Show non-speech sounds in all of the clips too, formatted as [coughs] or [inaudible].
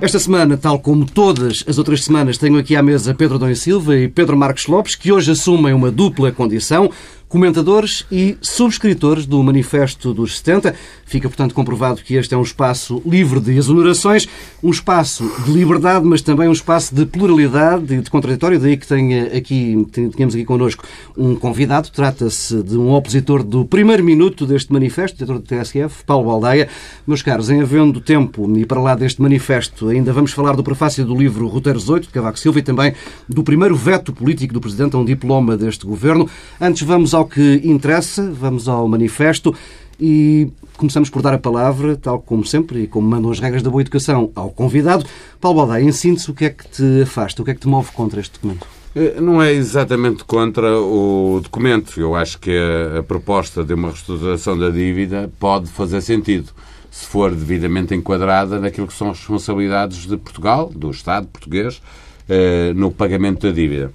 Esta semana, tal como todas as outras semanas, tenho aqui à mesa Pedro Dom Silva e Pedro Marcos Lopes, que hoje assumem uma dupla condição comentadores e subscritores do Manifesto dos 70. Fica, portanto, comprovado que este é um espaço livre de exonerações, um espaço de liberdade, mas também um espaço de pluralidade e de contraditório. Daí que tenha aqui, tínhamos aqui connosco um convidado. Trata-se de um opositor do primeiro minuto deste manifesto, diretor do TSF, Paulo Baldeia. Meus caros, em havendo tempo e para lá deste manifesto, ainda vamos falar do prefácio do livro Roteiros 8, de Cavaco Silva, e também do primeiro veto político do Presidente a um diploma deste governo. Antes vamos ao ao que interessa, vamos ao manifesto e começamos por dar a palavra, tal como sempre e como mandam as regras da boa educação, ao convidado. Paulo Baldaia, em síntese, o que é que te afasta, o que é que te move contra este documento? Eh, não é exatamente contra o documento. Eu acho que a, a proposta de uma reestruturação da dívida pode fazer sentido se for devidamente enquadrada naquilo que são as responsabilidades de Portugal, do Estado português, eh, no pagamento da dívida.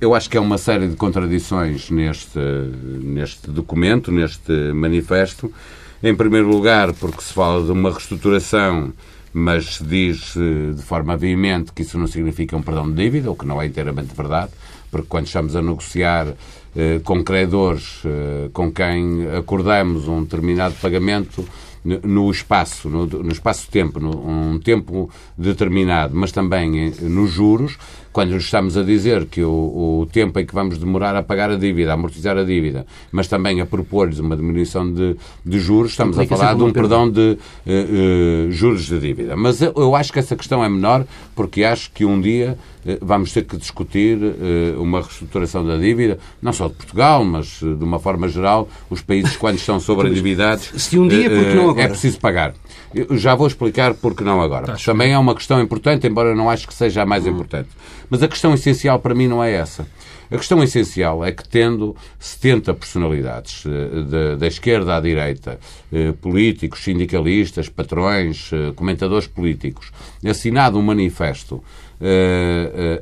Eu acho que há uma série de contradições neste, neste documento, neste manifesto. Em primeiro lugar, porque se fala de uma reestruturação, mas se diz eh, de forma veemente que isso não significa um perdão de dívida, o que não é inteiramente verdade, porque quando estamos a negociar eh, com credores eh, com quem acordamos um determinado pagamento, no espaço, no, espaço-tempo, um tempo determinado, mas também nos juros, quando estamos a dizer que o, o, tempo em que vamos demorar a pagar a dívida, a amortizar a dívida, mas também a propor-lhes uma diminuição de, de juros, estamos a falar de um perdão de uh, uh, juros de dívida. Mas eu, eu, acho que essa questão é menor, porque acho que um dia uh, vamos ter que discutir uma reestruturação da dívida, não só de Portugal, mas de uma forma geral, os países quando estão sobreendividados. Se um dia, porque não agora? É preciso pagar. Eu já vou explicar porque não agora. Tá também é uma questão importante, embora eu não acho que seja a mais importante. Mas a questão essencial para mim não é essa. A questão essencial é que, tendo 70 personalidades eh, da esquerda à direita, eh, políticos, sindicalistas, patrões, eh, comentadores políticos, assinado um manifesto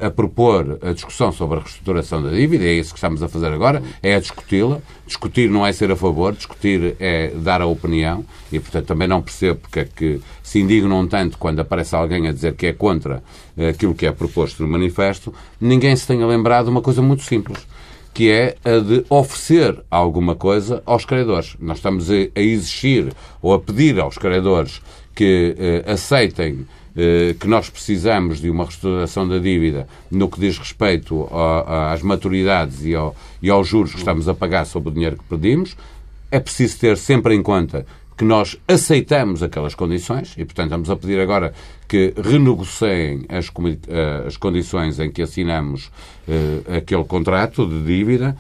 a propor a discussão sobre a reestruturação da dívida, é isso que estamos a fazer agora, é a discuti-la. Discutir não é ser a favor, discutir é dar a opinião e, portanto, também não percebo porque é que se indignam tanto quando aparece alguém a dizer que é contra aquilo que é proposto no manifesto. Ninguém se tenha lembrado uma coisa muito simples que é a de oferecer alguma coisa aos credores. Nós estamos a, exigir ou a pedir aos credores que eh, aceitem eh, que nós precisamos de uma restauração da dívida no que diz respeito às maturidades e, ao, e aos juros que estamos a pagar sobre o dinheiro que pedimos. É preciso ter sempre em conta que nós aceitamos aquelas condições e, portanto, estamos a pedir agora que renegociem as, eh, as condições em que assinamos uh, aquele contrato de dívida,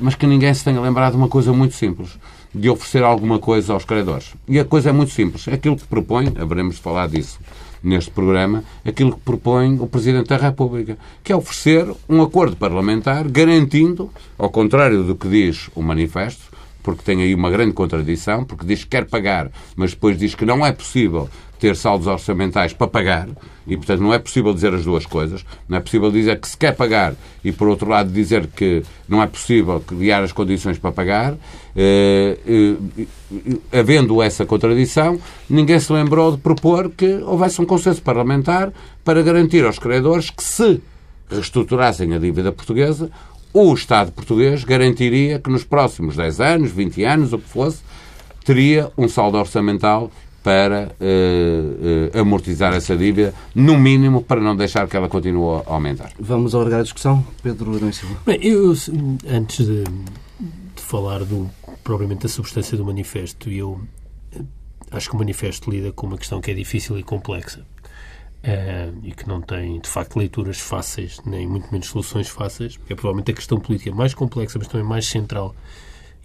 mas que ninguém se tenha lembrado de uma coisa muito simples, de oferecer alguma coisa aos credores. E a coisa é muito simples. Aquilo que propõe, haveremos de falar disso neste programa aquilo que propõe o Presidente da República, que é oferecer um acordo parlamentar garantindo, ao contrário do que diz o manifesto, porque tem aí uma grande contradição, porque diz que quer pagar, mas depois diz que não é possível ter saldos orçamentais para pagar, e portanto não é possível dizer as duas coisas. Não é possível dizer que se quer pagar e, por outro lado, dizer que não é possível criar as condições para pagar. Eh, eh, havendo essa contradição, ninguém se lembrou de propor que houvesse um consenso parlamentar para garantir aos credores que, se reestruturassem a dívida portuguesa, o Estado português garantiria que nos próximos 10 anos, 20 anos, o que fosse, teria um saldo orçamental para uh, uh, amortizar essa dívida, no mínimo para não deixar que ela continue a aumentar. Vamos alargar a discussão, Pedro Adão Bem, eu, antes de, de, falar do, propriamente da substância do manifesto, eu eh, acho que o manifesto lida com uma questão que é difícil e complexa. Uh, e que não tem, de facto, leituras fáceis, nem muito menos soluções fáceis, porque é provavelmente a questão política mais complexa, mas também mais central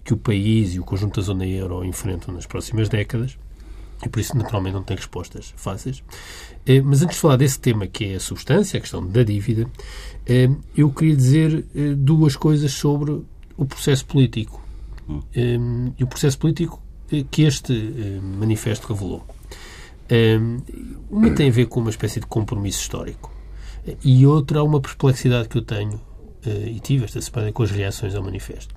que o país e o conjunto da zona euro enfrentam nas próximas décadas e por isso naturalmente não tem respostas fáceis. Eh, mas antes de falar desse tema que é a substância, a questão da dívida, eh, eu queria dizer eh, duas coisas sobre o processo político e o processo político que este manifesto revelou. Uma tem a ver com uma espécie de compromisso histórico e outra uma perplexidade que eu tenho e tive esta semana com as reações ao manifesto.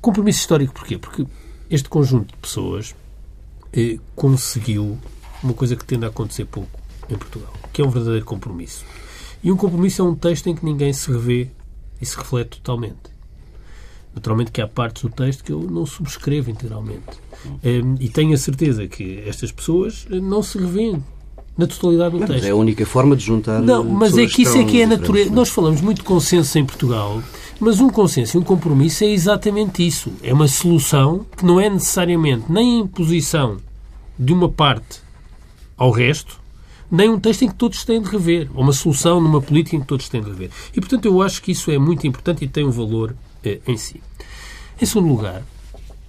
Compromisso histórico porquê? Porque este conjunto de pessoas conseguiu uma coisa que tende a acontecer pouco em Portugal, que é um verdadeiro compromisso. E um compromisso é um texto em que ninguém se revê e se reflete totalmente. Naturalmente que há partes do texto que eu não subscrevo integralmente. Um, e tenho a certeza que estas pessoas não se revêem na totalidade do não, texto. é a única forma de juntar. Não, mas é que isso é que é a natureza. Nós falamos muito consenso em Portugal, mas um consenso e um compromisso é exatamente isso. É uma solução que não é necessariamente nem a imposição de uma parte ao resto, nem um texto em que todos têm de rever, ou uma solução numa política em que todos têm de rever. E, portanto, eu acho que isso é muito importante e tem um valor eh, em si. Em segundo lugar,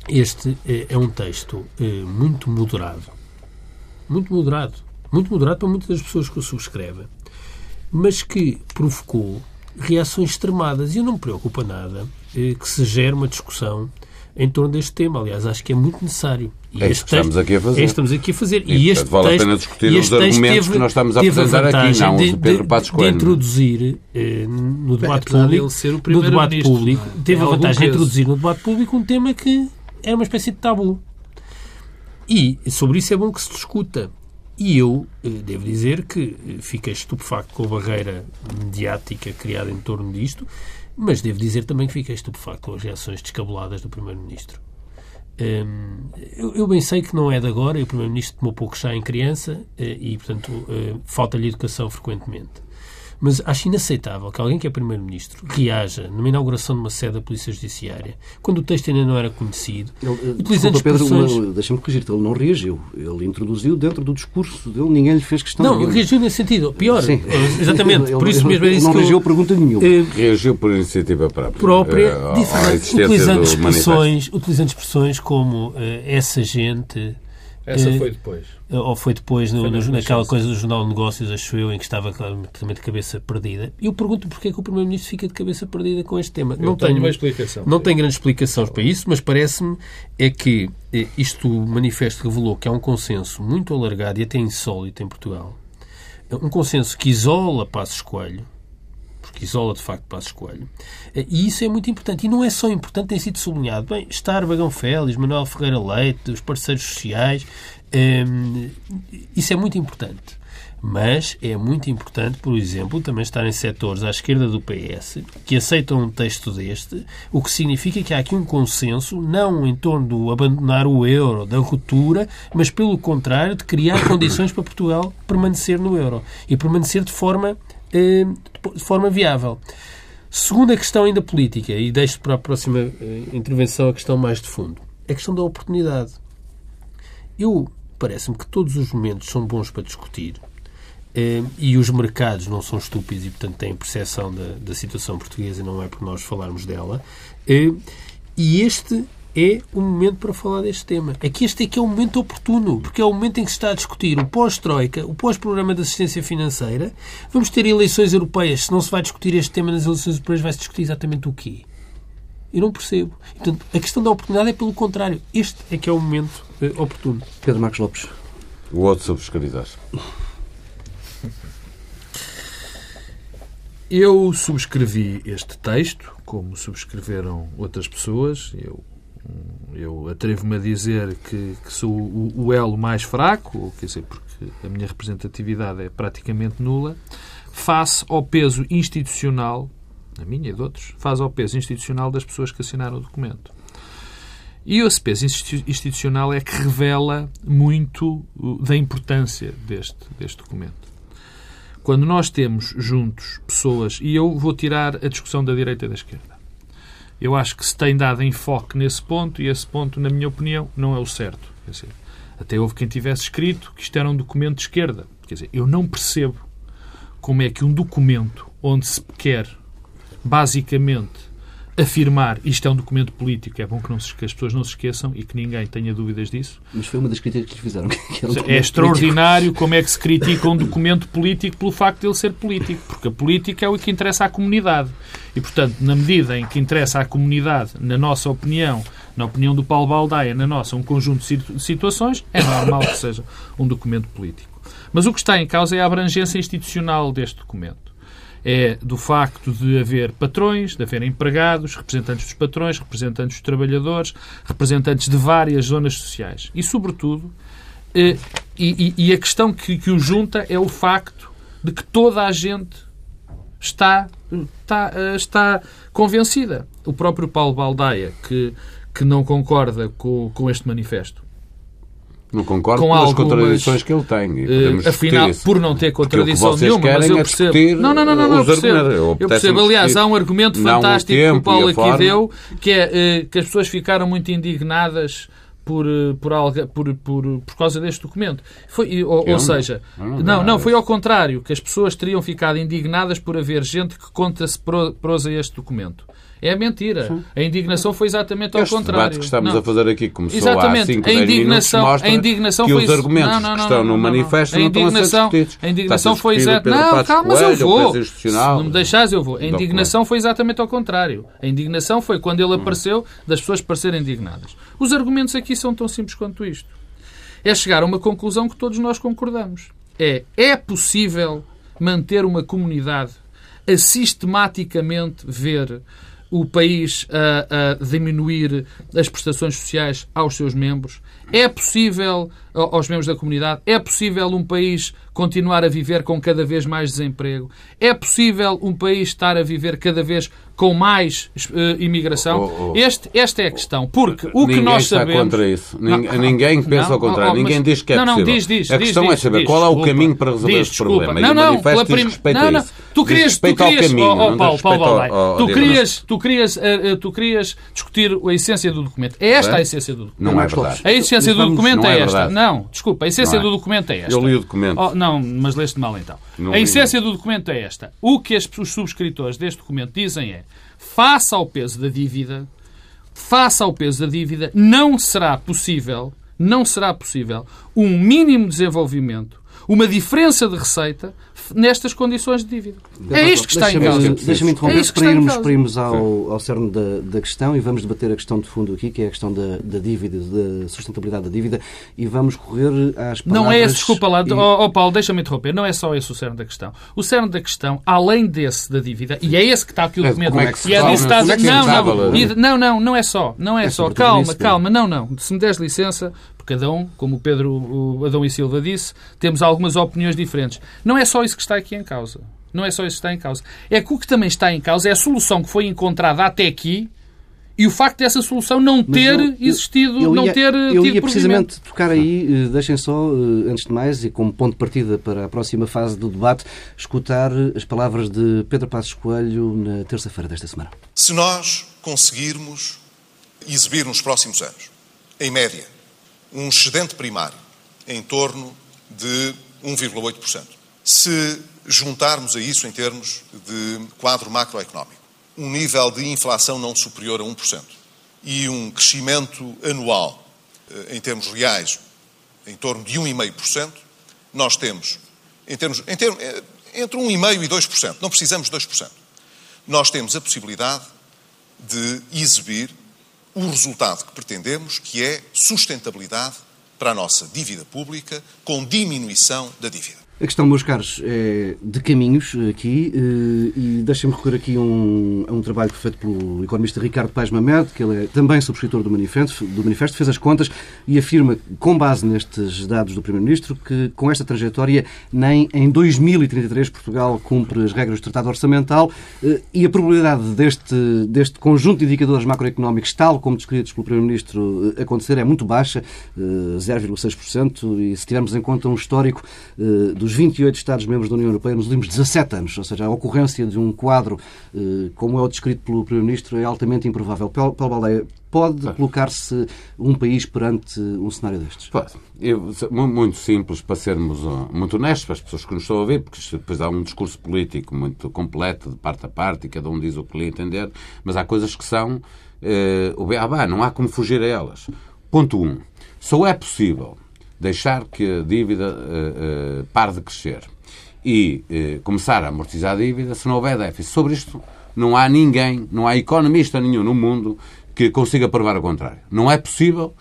este eh, é um texto eh, muito moderado. Muito moderado. Muito moderado para muitas das pessoas que o subscrevem. Mas que provocou reações extremadas. E não me preocupa nada eh, que se gere uma discussão em torno deste tema. Aliás, acho que é muito necessário. E é isso que estamos aqui a fazer. É estamos aqui a fazer. E, e este portanto, vale texto, a pena discutir os argumentos teve, que nós estamos a apresentar a aqui, não os de Pedro Passos Coelho. De introduzir eh, no debate Bem, público, ser o no debate público é? teve é a vantagem de introduzir no debate público um tema que era uma espécie de tabu. E sobre isso é bom que se discuta. E eu eh, devo dizer que eh, fiquei estupefacto com a barreira mediática criada em torno disto, mas devo dizer também que fiquei estupefacto com as reações descabuladas do Primeiro-Ministro. Hum, eu, bem sei que não é de agora, e o Primeiro-Ministro tomou pouco chá em criança eh, e, portanto, falta-lhe educação frequentemente. Mas acho inaceitável que alguém que é Primeiro-Ministro reaja numa inauguração de uma sede da Polícia Judiciária, quando o texto ainda não era conhecido, ele, eh, utilizando desculpa, expressões... Deixa-me corrigir-te, ele não reagiu. Ele introduziu dentro do discurso dele, ninguém lhe fez questão. Não, reagiu nesse sentido. Pior, Sim. Eh, exatamente. ele, por isso mesmo é isso não reagiu a pergunta nenhuma. Eh, reagiu por iniciativa própria. Própria, uh, utilizando expressões, utilizando expressões como uh, essa gente essa foi depois. Ou foi depois, no, no, naquela coisa do Jornal de Negócios, acho eu, em que estava claramente de cabeça perdida. E eu pergunto porque é que o Primeiro-Ministro fica de cabeça perdida com este tema. Eu não tenho, uma explicação. Não tenho grande explicação para isso, mas parece-me é que eh, isto o manifesto revelou que há um consenso muito alargado e até insólito em Portugal. Um consenso que isola Passos Coelho, porque isola de facto Passos Coelho. Eh, e isso é muito importante. E não é só importante, tem sido sublinhado. Bem, estar Bagão Félix, Manuel Ferreira Leite, os parceiros sociais, ehm, isso é muito importante. Mas é muito importante, por exemplo, também estar em setores à esquerda do PS que aceitam um texto deste, o que significa que há aqui um consenso, não em torno do abandonar o euro, da ruptura, mas pelo contrário, de criar [coughs] condições para Portugal permanecer no euro e permanecer de forma de forma viável. Segunda questão ainda política, e deixo para a próxima eh, intervenção a questão mais de fundo, é a questão da oportunidade. Eu parece-me que todos os momentos são bons para discutir eh, e os mercados não são estúpidos e, portanto, têm percepção da, da situação portuguesa, não é por nós falarmos dela. E este é o momento para falar deste tema. É que este é que é o momento oportuno, porque é o momento em que se está a discutir o pós-Troika, o pós-programa de assistência financeira. Vamos ter eleições europeias. Se não se vai discutir este tema nas eleições europeias, vai-se discutir exatamente o quê? Eu não percebo. Portanto, a questão da oportunidade é pelo contrário. Este é que é o momento eh, oportuno. Pedro Marcos Lopes. O outro subscrever. Eu subscrevi este texto, como subscreveram outras pessoas. Eu eu atrevo-me a dizer que, que sou o, o, elo mais fraco, quer dizer, porque a minha representatividade é praticamente nula, face ao peso institucional, a minha e de outros, face ao peso institucional das pessoas que assinaram o documento. E esse peso institucional é que revela muito da importância deste, deste documento. Quando nós temos juntos pessoas, e eu vou tirar a discussão da direita e da esquerda, eu acho que se tem dado enfoque nesse ponto e esse ponto, na minha opinião, não é o certo. Quer dizer, até houve quem tivesse escrito que isto era um documento de esquerda. Quer dizer, eu não percebo como é que um documento onde se quer basicamente afirmar isto é um documento político, é bom que, não se, que, as pessoas não se esqueçam e que ninguém tenha dúvidas disso. Mas foi uma das críticas que lhe fizeram. [laughs] Que é, é extraordinário político. como é que se critica um documento político pelo facto de ele ser político, porque a política é o que interessa à comunidade. E, portanto, na medida em que interessa à comunidade, na nossa opinião, na opinião do Paulo Baldaia, na nossa, um conjunto de situações, é normal que seja um documento político. Mas o que está em causa é a abrangência institucional deste documento é do facto de haver patrões, de haver empregados, representantes dos patrões, representantes dos trabalhadores, representantes de várias zonas sociais. E, sobretudo, eh, e, e, e, a questão que, que o junta é o facto de que toda a gente está, está, eh, está convencida. O próprio Paulo Baldaia, que, que não concorda com, com este manifesto, não concordo com, com as contradições que ele tem. Uh, afinal, por não ter contradição nenhuma, mas eu é percebo. Não, não, não, não, eu percebo. Eu, eu percebo. Aliás, há um argumento fantástico que o Paulo aqui deu, que é uh, que as pessoas ficaram muito indignadas por, eh, por, algo, por, por, por causa deste documento. Foi, ou, ou seja, não, não, foi ao contrário, que as pessoas teriam ficado indignadas por haver gente que conta-se prosa este documento. É mentira. Sim. A indignação foi exatamente ao este contrário. debate que estamos não. a fazer aqui começou exatamente. há 5, a indignação, a indignação que foi os argumentos não, não, que estão no manifesto não estão a ser discutidos. A indignação foi exatamente... Não, calma, mas eu vou. Se não me deixares, eu vou. A indignação foi exatamente ao contrário. A indignação foi quando ele apareceu, das pessoas parecerem indignadas. Os argumentos aqui são tão simples quanto isto. É chegar a uma conclusão que todos nós concordamos. É, é possível manter uma comunidade a sistematicamente ver o país a, a, diminuir as prestações sociais aos seus membros? É possível, aos membros da comunidade, é possível um país continuar a viver com cada vez mais desemprego? É possível um país estar a viver cada vez com mais uh, imigração? Oh, oh, este, esta é a questão. Porque o que nós sabemos... Ninguém está contra isso. Ninguém, não, ninguém pensa ao contrário. Oh, ninguém mas, diz que é não, possível. Não, diz, diz, a questão diz, é saber qual é o caminho para resolver este problema. Não, não, pela prim... não, não. Tu querias, tu querias, caminho, oh, oh, Paulo, Paulo ao, tu, querias, tu, querias, uh, tu querias discutir a essência do documento. É esta a essência do documento. Não é verdade. A essência do documento é esta. Não, desculpa, a essência do documento é esta. Eu li o documento. Não, mas leste mal então. A essência do documento é esta. O que os subscritores deste documento dizem é face ao peso da dívida, face ao peso da dívida, não será possível, não será possível um mínimo desenvolvimento, uma diferença de receita nestas condições de dívida. É isto que está em causa. Deixa-me interromper é para, irmos, para irmos ao, ao cerne da, da, questão e vamos debater a questão de fundo aqui, que é a questão da, da dívida, da sustentabilidade da dívida, e vamos correr às palavras... Não é esse, desculpa lá, e... oh, oh Paulo, deixa-me interromper, não é só esse o cerne da questão. O cerne da questão, além desse da dívida, e é esse que está aqui o documento... Como é que se e é está, é não, não, não, não, não é só, não é, é só, calma, calma, não, não, se me des licença, cada um, como o Pedro o Adão e Silva disse, temos algumas opiniões diferentes. Não é só isso que está aqui em causa. Não é só isso que está em causa. É que o que também está em causa é a solução que foi encontrada até aqui e o facto dessa solução não ter eu, existido, eu, não ter Eu ia precisamente tocar aí, eh, deixem só, eh, antes de mais, e como ponto de partida para a próxima fase do debate, escutar as palavras de Pedro Passos Coelho na terça-feira desta semana. Se nós conseguirmos exibir nos próximos anos, em média, um excedente primário em torno de 1,8%. Se juntarmos a isso em termos de quadro macroeconómico, um nível de inflação não superior a 1% e um crescimento anual eh, em termos reais em torno de 1,5%, nós temos, em termos, em termos, eh, entre 1,5% e 2%, não precisamos de 2%, nós temos a possibilidade de exibir o resultado que pretendemos, que é sustentabilidade para a nossa dívida pública, com diminuição da dívida. A questão, meus caros, é de caminhos aqui eh, e deixem-me recorrer aqui um, a um trabalho feito pelo economista Ricardo Paes Mamed, que ele é também subscritor do manifesto, do manifesto, fez as contas e afirma, com base nestes dados do Primeiro-Ministro, que com esta trajetória nem em 2033 Portugal cumpre as regras do Tratado Orçamental eh, e a probabilidade deste, deste conjunto de indicadores macroeconómicos, tal como descritos pelo Primeiro-Ministro, eh, acontecer é muito baixa, 0,6%, e se tivermos em conta um histórico dos dos 28 Estados-membros da União Europeia nos últimos 17 anos. Ou seja, a ocorrência de um quadro eh, como é o descrito pelo Primeiro-Ministro é altamente improvável. Paulo Baldeia, pode colocar-se um país perante um cenário destes? Pode. Eu, muito simples, para sermos uh, muito honestos para as pessoas que nos estão a ouvir, porque depois há um discurso político muito completo, de parte a parte, e cada um diz o que lhe entender, mas há coisas que são eh, o beabá, não há como fugir a elas. Ponto 1. Um, só é possível deixar que a dívida uh, uh, pare de crescer e uh, começar a amortizar a dívida se não houver déficit. Sobre isto não há ninguém, não há economista nenhum no mundo que consiga provar o contrário. Não é possível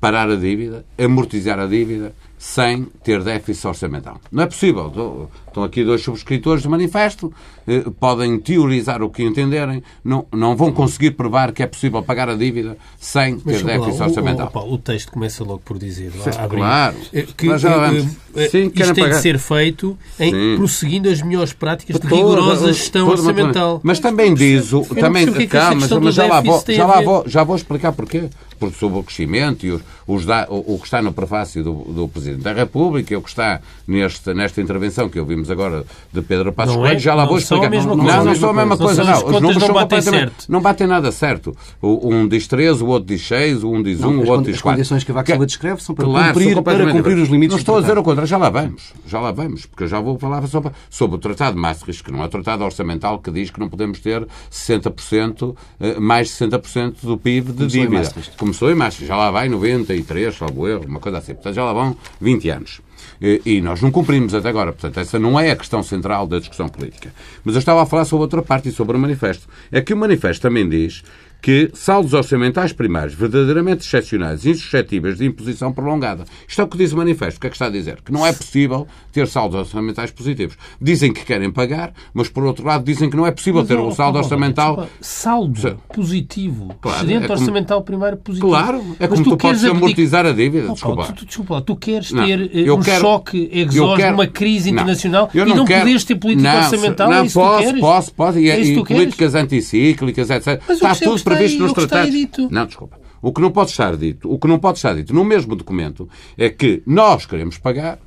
parar a dívida, amortizar a dívida sem ter déficit orçamental. Não é possível. Estão aqui dois subscritores do manifesto, eh, podem teorizar o que entenderem, não, não vão conseguir provar que é possível pagar a dívida sem ter déficit orçamental. O, o, o, texto começa logo por dizer, claro, eh, que, mas já vamos. Sim, isto tem pagar. de ser feito em, prosseguindo as melhores práticas de rigorosa gestão orçamental. Mas também diz, o, também, calma, mas já lá, vou, já, lá vou, já vou explicar porquê porque sobre o crescimento e os, os da, o, o, que está no prefácio do, do, Presidente da República e o que está neste, nesta intervenção que ouvimos agora de Pedro Passos Coelho, é, já lá vou explicar. Não, não, não são a mesma coisa, não. Os, números não batem certo. Não batem nada certo. Um diz 13, o outro diz 6, um diz 1, um, o outro diz 4. As condições que a Vaca descreve são para, claro, cumprir, para cumprir os limites Não estou a dizer o contrário, já lá vamos. Já lá vamos, porque eu já vou falar sobre, sobre o Tratado de Maastricht, que não é o Tratado Orçamental que diz que não podemos ter 60%, eh, mais de 60% do PIB de dívida. Começou em Maastricht. Já lá vai 93, salvo erro, uma coisa assim. Portanto, já lá vão 20 anos. E nós não cumprimos até agora. Portanto, essa não é a questão central da discussão política. Mas eu estava a falar sobre outra parte e sobre o manifesto. É que o manifesto também diz que saldos orçamentais primários verdadeiramente excepcionais e insuscetíveis de imposição prolongada. Isto é o que diz o manifesto. O que é que está a dizer? Que não é possível ter saldos orçamentais positivos. Dizem que querem pagar, mas por outro lado dizem que não é possível mas, ter um saldo orçamental... Desculpa, saldo positivo. Claro, excedente é como... orçamental primário positivo. Claro, é como tu, tu podes amortizar a dívida. Oh, desculpa. Tu, desculpa, tu queres não, ter eh, um quero... choque exógeno, uma crise internacional não, e não, quero... poderes ter política não, orçamental? Não, é posso, posso, posso. E, é e políticas anticíclicas, etc. Mas Está tudo previsto nos tratados. Não, desculpa. O que não pode estar dito, o que não pode estar dito no mesmo documento é que nós queremos pagar,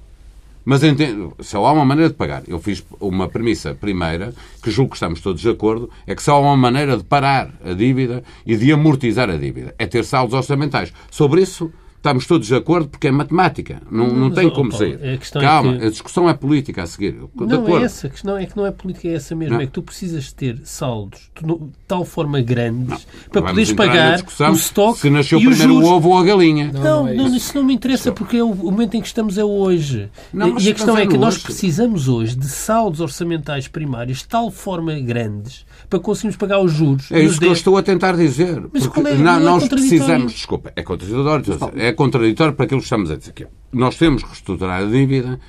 mas entendo, só há uma maneira de pagar. Eu fiz uma premissa primeira, que julgo que estamos todos de acordo, é que só há uma maneira de parar a dívida e de amortizar a dívida. É ter saldos orçamentais. Sobre isso, Estamos todos de acordo porque é matemática. Não, não tem como sair. A Calma, é que... a discussão é política a seguir. De não acordo. é essa. A questão é que não é política, é essa mesmo. Não. É que tu precisas ter saldos de tal forma grandes não. para poderes pagar o estoque. Se nasceu e primeiro o ovo ou a galinha. Não, não, é não, isso não me interessa porque é o momento em que estamos é hoje. Não, e a questão é, é que nós precisamos hoje de saldos orçamentais primários de tal forma grandes para conseguirmos pagar os juros. É isso que eu estou a tentar dizer. Mas porque é, não, nós precisamos. Desculpa, é contraditório. É contraditório para aquilo que estamos a dizer aqui. Nós temos que reestruturar a dívida,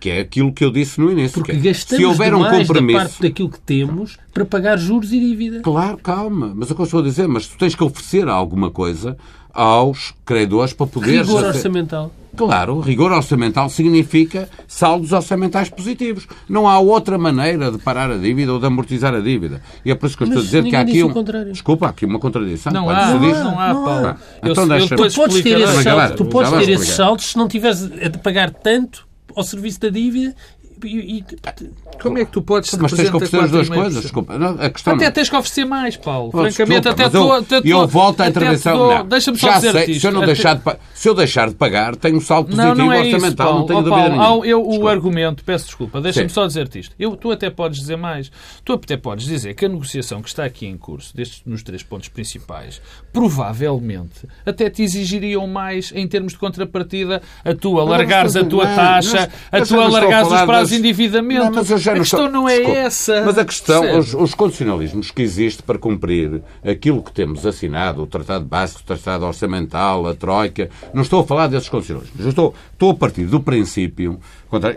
que é aquilo que eu disse no início. Porque é, gastamos se houver um compromisso, da parte daquilo que temos para pagar juros e dívida. Claro, calma. Mas é o que eu estou a dizer. Mas tu tens que oferecer alguma coisa aos credores para poder... Rigor orçamental. Claro, rigor orçamental significa saldos orçamentais positivos. Não há outra maneira de parar a dívida ou de amortizar a dívida. E é por isso que eu estou a dizer que há aqui um... Desculpa, há aqui uma contradição. Não há, não, há, não há, Paulo. Então deixa tu podes ter, esses saldos, tu podes ter esses saldos se não tiveres de pagar tanto ao serviço da dívida e, e, como é que tu podes Mas tens que oferecer as duas coisas. Desculpa. A questão até não... tens que oferecer mais, Paulo. Oh, Francamente, desculpa, até eu, até eu volto à intervenção. Deixa-me só dizer sei, se eu não até... deixar de se eu deixar de pagar, tenho um saldo positivo não, não é orçamental, isso, não tenho oh, dúvida Paulo, eu, o argumento, peço desculpa, deixa-me só dizer-te isto. Eu, tu até podes dizer mais. Tu até podes dizer que a negociação que está aqui em curso, destes, nos três pontos principais, provavelmente até te exigiriam mais em termos de contrapartida a tua largares a tua taxa, a tua largares os prazos de endividamento. a questão estou... não é Desculpa. essa. Mas a questão, os, os, condicionalismos que existem para cumprir aquilo que temos assinado, o Tratado Básico, o Tratado Orçamental, a Troika, não estou a falar desses condicionalismos. Eu estou, estou a partir do princípio,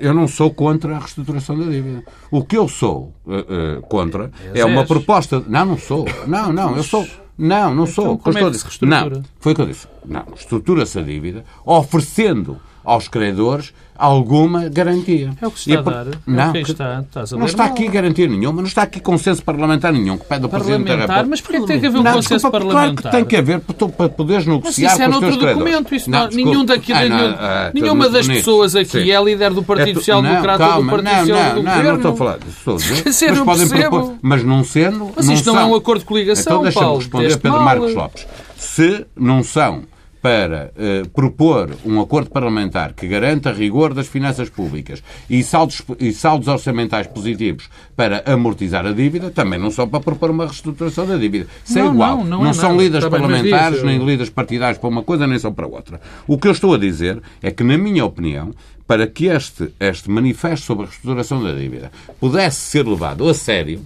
eu não sou contra a reestruturação da dívida. O que eu sou uh, uh, contra é, é uma proposta. Não, não sou. Não, não, eu sou. Não, não sou. Então, como é que se reestrutura? Não, foi o que eu disse. Não, estrutura-se a dívida oferecendo aos credores alguma garantia. É o que se está a dar. Não, é está, não está aqui garantia nenhuma, não está aqui consenso parlamentar nenhum que pede ao Presidente da República. Mas porquê tem que haver um não, consenso desculpa, parlamentar? Claro que tem que haver para poderes negociar mas isso é com os teus documento, isso não, nenhum daqui, ah, nenhum, ah, nenhuma das pessoas aqui sim. é líder do Partido é Social Democrata ou do Partido não, Social não, Não, não estou a falar disso. Dizer, [laughs] mas podem propor, mas não sendo... Mas isto não é um acordo de coligação, Então deixa-me responder Pedro Marcos Lopes. Se não são para uh, propor um acordo parlamentar que garanta rigor das finanças públicas e saldos, e saldos orçamentais positivos para amortizar a dívida, também não são para propor uma reestruturação da dívida. Isso é igual. Não, não, não é são líderes parlamentares, nem líderes partidários para uma coisa, nem são para outra. O que eu estou a dizer é que, na minha opinião, para que este, este manifesto sobre a reestruturação da dívida pudesse ser levado a sério,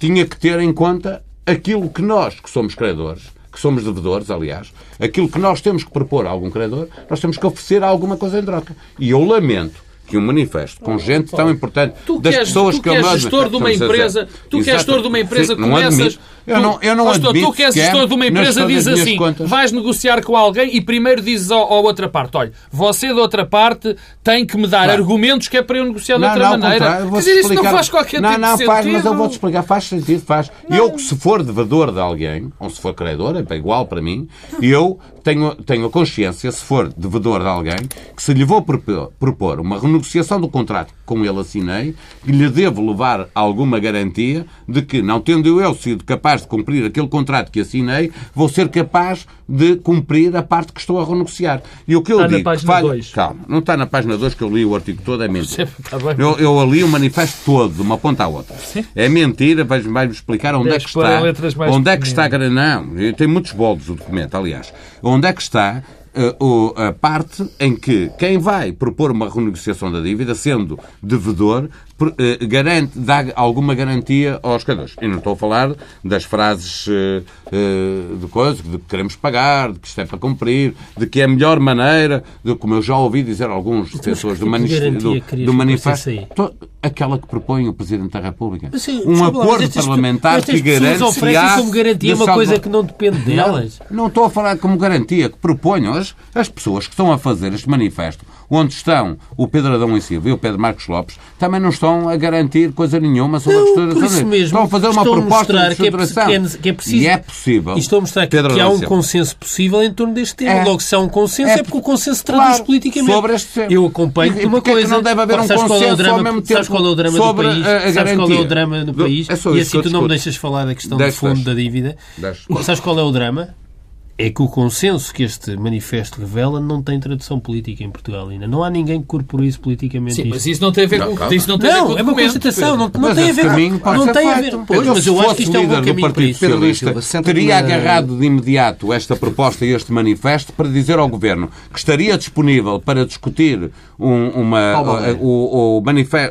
tinha que ter em conta aquilo que nós, que somos credores, que somos devedores, aliás, aquilo que nós temos que propor a algum credor, nós temos que oferecer alguma coisa em troca. E eu lamento que um manifesto com gente tão importante Tu das que és, pessoas tu que que és eu gestor de uma empresa, tu que és gestor de uma empresa, não começas... Eu não, eu não Pastor, admito tu que és gestor de uma empresa diz assim, contas. vais negociar com alguém e primeiro dizes à outra parte, olha, você da outra parte tem que me dar argumentos que é para eu negociar de Não, outra não, maneira. eu Quer dizer, isso não explicar. faz qualquer não, tipo não, de faz, sentido. mas eu vou-te explicar. Faz sentido, faz. Eu, se for devedor de alguém, ou se for credor, é igual para mim, eu tenho, tenho a consciência, se for devedor de alguém, que se lhe vou propor, uma renegociação do contrato que com ele assinei, que lhe devo levar alguma garantia de que, não tendo eu sido capaz de cumprir aquele contrato que assinei, vou ser capaz de cumprir a parte que estou a renegociar. E o que eu Está na digo... que página falha- dois. Calma, não está na página 2 que eu li o artigo todo, é mentira. Está bem. Eu, eu ali o manifesto todo, de uma ponta à outra. É mentira, vais- vai-me explicar onde é que está. Onde é que está. Não, tem muitos boldos o documento, aliás. Onde é que está a parte em que quem vai propor uma renegociação da dívida, sendo devedor, eh, garante, dá alguma garantia aos credores. E não estou a falar das frases eh, eh, de coisa, de que queremos pagar, de que isto é para cumprir, de que é a melhor maneira, de como eu já ouvi dizer alguns defensores do, manif- garantia do, do manifesto. Aquela que propõe o Presidente da República. Mas, sim, um lá, acordo estas- parlamentar estas que garante oferecem como garantia uma salva- coisa que não depende delas. Não, não estou a falar como garantia, que proponham as, as pessoas que estão a fazer este manifesto, onde estão o Pedro Adão e Silva e o Pedro Marcos Lopes, também não estão a garantir coisa nenhuma sobre a Não, estruturação. por isso mesmo, estão a fazer uma estou a proposta mostrar de que é que é- que é preciso- E é possível. E estou a mostrar que, que há um consenso possível em torno deste tema. É. Logo, se há um consenso, é, É porque o consenso se traduz claro, politicamente. sobre este tema. Eu acompanho E- uma e porque é que coisa. não deve haver um sabes é consenso drama, ao mesmo Sabes tempo qual é o drama sobre do país? a- a sabes qual é o drama no Do- país? é só e assim tu não me deixas falar da questão do fundo da dívida. Sabes qual é o drama? É que o consenso que este manifesto revela não tem tradução política em Portugal ainda. Não há ninguém que corpore isso politicamente. Sim, isto. mas isso não tem a ver Não, com, calma. isso não tem a ver com Não, é uma constatação, não, não Mas tem a ver. caminho Não ser tem a ver. Pois, mas eu acho que isto é um bom caminho para Partido isso. Senta-te teria na- agarrado de imediato esta proposta e este manifesto para dizer ao Governo que estaria disponível para discutir um- uma, o, o,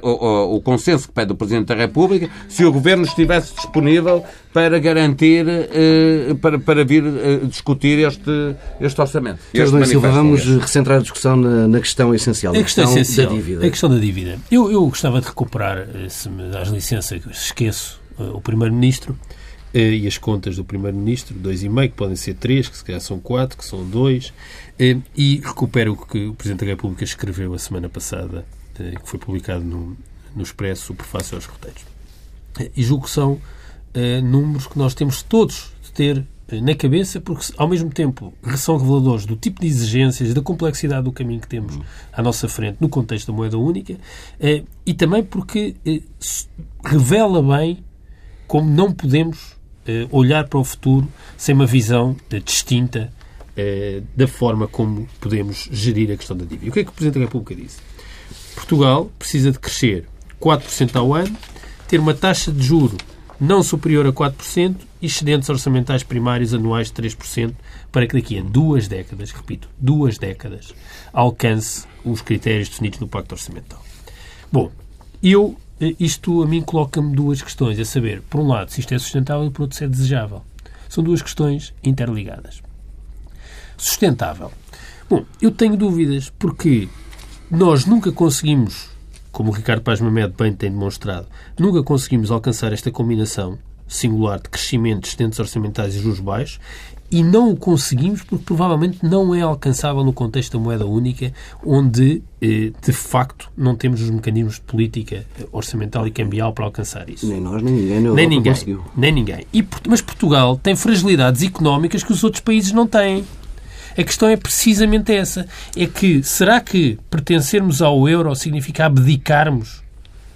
o- o consenso que pede o Presidente da República se o Governo estivesse disponível para garantir, eh, para, para vir eh, discutir este, este orçamento. E Silva, vamos recentrar a discussão na, na questão essencial, A questão, essencial, da dívida. A questão da dívida. Eu, eu gostava de recuperar, eh, se me dás licença, que esqueço o Primeiro-Ministro e as contas do Primeiro-Ministro, dois e meio, que podem ser três, que se calhar são quatro, que são dois, e recupero o que o Presidente da República escreveu a semana passada, que foi publicado no, no Expresso, o prefácio aos roteiros. E julgo que são eh, números que nós temos todos de ter eh, na cabeça, porque ao mesmo tempo são reveladores do tipo de exigências, da complexidade do caminho que temos à nossa frente no contexto da moeda única eh, e também porque eh, revela bem como não podemos eh, olhar para o futuro sem uma visão eh, distinta da forma como podemos gerir a questão da dívida. O que é que o Presidente da República disse? Portugal precisa de crescer 4% ao ano, ter uma taxa de juro não superior a 4% e excedentes orçamentais primários anuais de 3% para que daqui a duas décadas, repito, duas décadas, alcance os critérios definidos no Pacto Orçamental. Bom, eu, eh, isto a mim coloca-me duas questões, a saber, por um lado, se isto é sustentável e por outro, se é desejável. São duas questões interligadas. Sustentável. Bom, eu tenho dúvidas porque nós nunca conseguimos, como o Ricardo Paz Mamed bem tem demonstrado, nunca conseguimos alcançar esta combinação singular de crescimento, excedentes orçamentais e juros baixos e não o conseguimos porque provavelmente não é alcançável no contexto da moeda única, onde eh, de facto não temos os mecanismos de política eh, orçamental e cambial para alcançar isso. Nem nós, nem ninguém Nem ninguém. conseguiu. Nem ninguém. E, mas Portugal tem fragilidades económicas que os outros países não têm. A questão é precisamente essa. É que, será que pertencermos ao euro significa abdicarmos,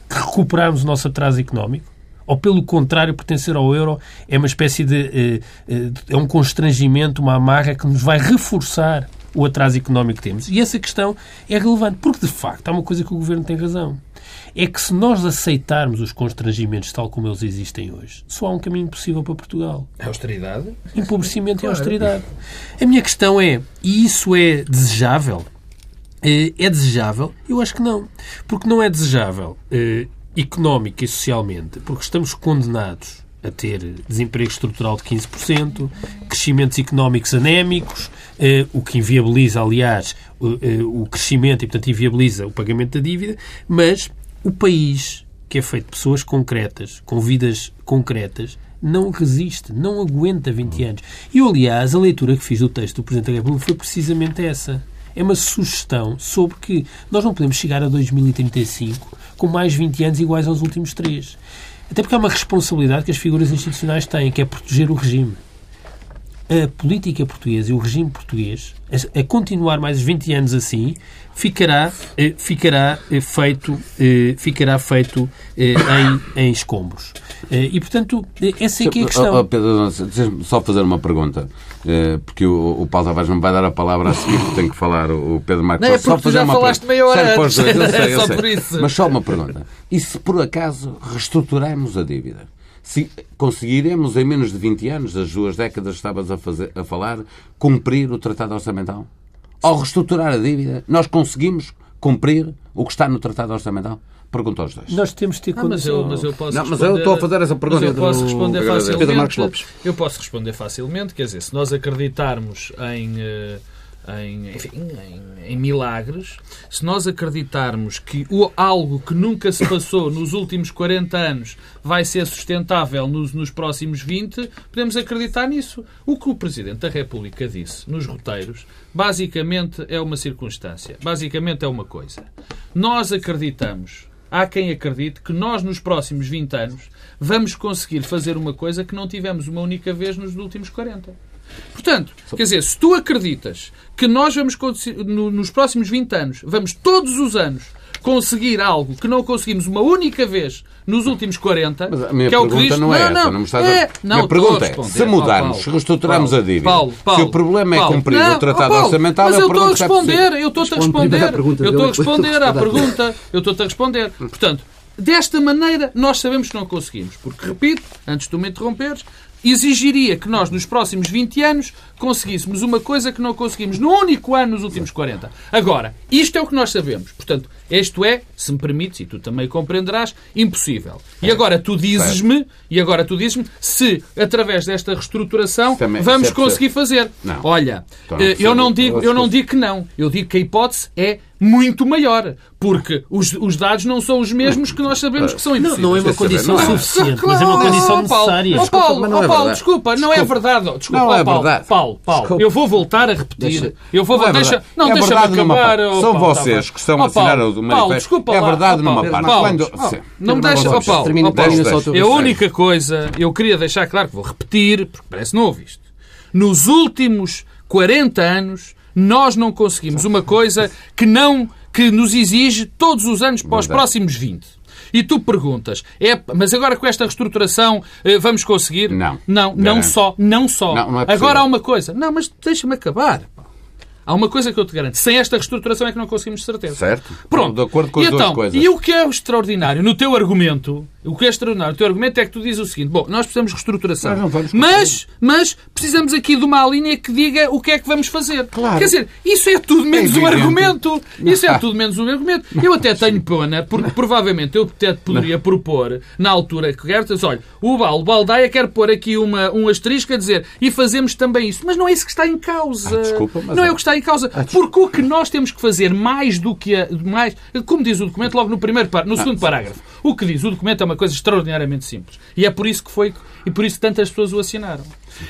recuperarmos o nosso atraso económico? Ou, pelo contrário, pertencer ao euro é uma espécie de... eh, eh, é um constrangimento, uma amarra que nos vai reforçar o atraso económico que temos. E essa questão é relevante, porque, de facto, há uma coisa que o Governo tem razão. É que se nós aceitarmos os constrangimentos tal como eles existem hoje, só há um caminho possível para Portugal Austeridade? empobrecimento e austeridade. A minha questão é, e isso é desejável? Eh, É desejável? Eu acho que não. Porque não é desejável, eh, económica e socialmente, porque estamos condenados a ter desemprego estrutural de 15%, crescimentos económicos anémicos, eh, o que inviabiliza, aliás, o, eh, o crescimento e, portanto, inviabiliza o pagamento da dívida, mas o país, que é feito de pessoas concretas, com vidas concretas, não resiste, não aguenta 20 anos. E, aliás, a leitura que fiz do texto do Presidente da República foi precisamente essa. É uma sugestão sobre que nós não podemos chegar a 2035 com mais 20 anos iguais aos últimos três. Até porque é uma responsabilidade que as figuras institucionais têm, que é proteger o regime. A política portuguesa e o regime português, a, continuar mais 20 anos assim, ficará, eh, ficará eh, feito, eh, ficará feito em, em escombros. E, portanto, essa é que é a questão. Oh, oh, Pedro, só fazer uma pergunta, porque o, o Paulo Tavares não vai dar a palavra a seguir, tem que falar o Pedro Marcos. Não, é porque só já falaste meia hora antes. Eu sei, eu [laughs] sei. Mas só uma pergunta. E se por acaso reestruturarmos a dívida? Se conseguiremos, em menos de 20 anos, as duas décadas que estavas a, fazer, a falar, cumprir o Tratado Orçamental? Ao reestruturar a dívida, nós conseguimos cumprir o que está no Tratado Orçamental? Pergunto aos dois. Nós temos de ter ah, mas, eu, mas eu posso não, mas eu estou a fazer essa pergunta. eu posso responder facilmente. Pedro Marcos Lopes. Eu posso responder facilmente. Quer dizer, se nós acreditarmos em... Uh, em, enfim, em, em, milagres, se nós acreditarmos que o, algo que nunca se passou nos últimos 40 anos vai ser sustentável nos, nos próximos 20, podemos acreditar nisso. O que o Presidente da República disse nos roteiros, basicamente é uma circunstância, basicamente é uma coisa. Nós acreditamos, há quem acredite, que nós nos próximos 20 anos vamos conseguir fazer uma coisa que não tivemos uma única vez nos últimos 40. Portanto, quer dizer, se tu acreditas que nós vamos, nos próximos 20 anos, vamos todos os anos conseguir algo que não conseguimos uma única vez nos últimos 40, Mas a minha que é o que diz... não é não, essa, não. me estás a... É, não, minha pergunta é, se mudarmos, Paulo, reestruturarmos Paulo, a dívida, Paulo, Paulo, se o problema é cumprir não, o tratado Paulo, orçamental, mas eu estou a [laughs] responder, eu estou-te a responder, eu estou a responder à pergunta, eu estou-te a responder. Portanto, desta maneira nós sabemos que não conseguimos, porque, repito, antes de tu me interromperes, exigiria que nós, nos próximos 20 anos, conseguíssemos uma coisa que não conseguimos no único ano nos últimos 40. Agora, isto é o que nós sabemos. Portanto, isto é, se me permites, e tu também compreenderás, impossível. E agora tu dizes-me, e agora tu dizes-me, se através desta reestruturação também, vamos conseguir fazer. Não. Olha, então, eh, eu não digo, eu não digo que não. Eu digo que a hipótese é muito maior, porque os, os dados não são os mesmos que nós sabemos que são impossíveis. Não, não é uma condição suficiente, mas é uma condição necessária. Oh, Paulo, oh, Paulo, desculpa, não é verdade. Desculpa, não é verdade. Paulo, Paulo, eu vou voltar a repetir. Eu vou não, é deixa, não, é deixa-me acabar. Oh, São vocês tá que estão a assinar o manifesto. É verdade numa parte. Quando... Não me deixa, oh, Paulo. É a única coisa, eu queria deixar claro que vou repetir, porque parece não ouviste. Nos últimos 40 anos, nós não conseguimos uma coisa que não que nos exige todos os anos para os próximos 20. E tu perguntas, é, mas agora com esta reestruturação eh, vamos conseguir? Não. Não, não só, não só. Não, não é agora há uma coisa. Não, mas deixa-me acabar. Há uma coisa que eu te garanto. Sem esta reestruturação é que não conseguimos certeza. Certo. Pronto. De acordo com as e duas então, coisas. E o que é extraordinário no teu argumento o que é extraordinário, o teu argumento é que tu dizes o seguinte: bom, nós precisamos de reestruturação, mas, mas precisamos aqui de uma linha que diga o que é que vamos fazer. Claro. Quer dizer, isso é tudo menos é um argumento. [laughs] Isso é tudo menos um argumento. Eu até tenho pena, porque provavelmente eu até poderia propor, na altura que dizer, olha, o Baldaia Baldaia quer pôr aqui uma, um asterisco a dizer e fazemos também isso. Mas não é isso que está em causa. Ah, desculpa, não é, é o que está em causa. Ah, porque o que nós temos que fazer mais do que a, mais, como diz o documento logo no primeiro no ah, segundo parágrafo, o que diz o documento é uma coisa extraordinariamente simples. E é por isso que foi e por isso tantas pessoas o assinaram.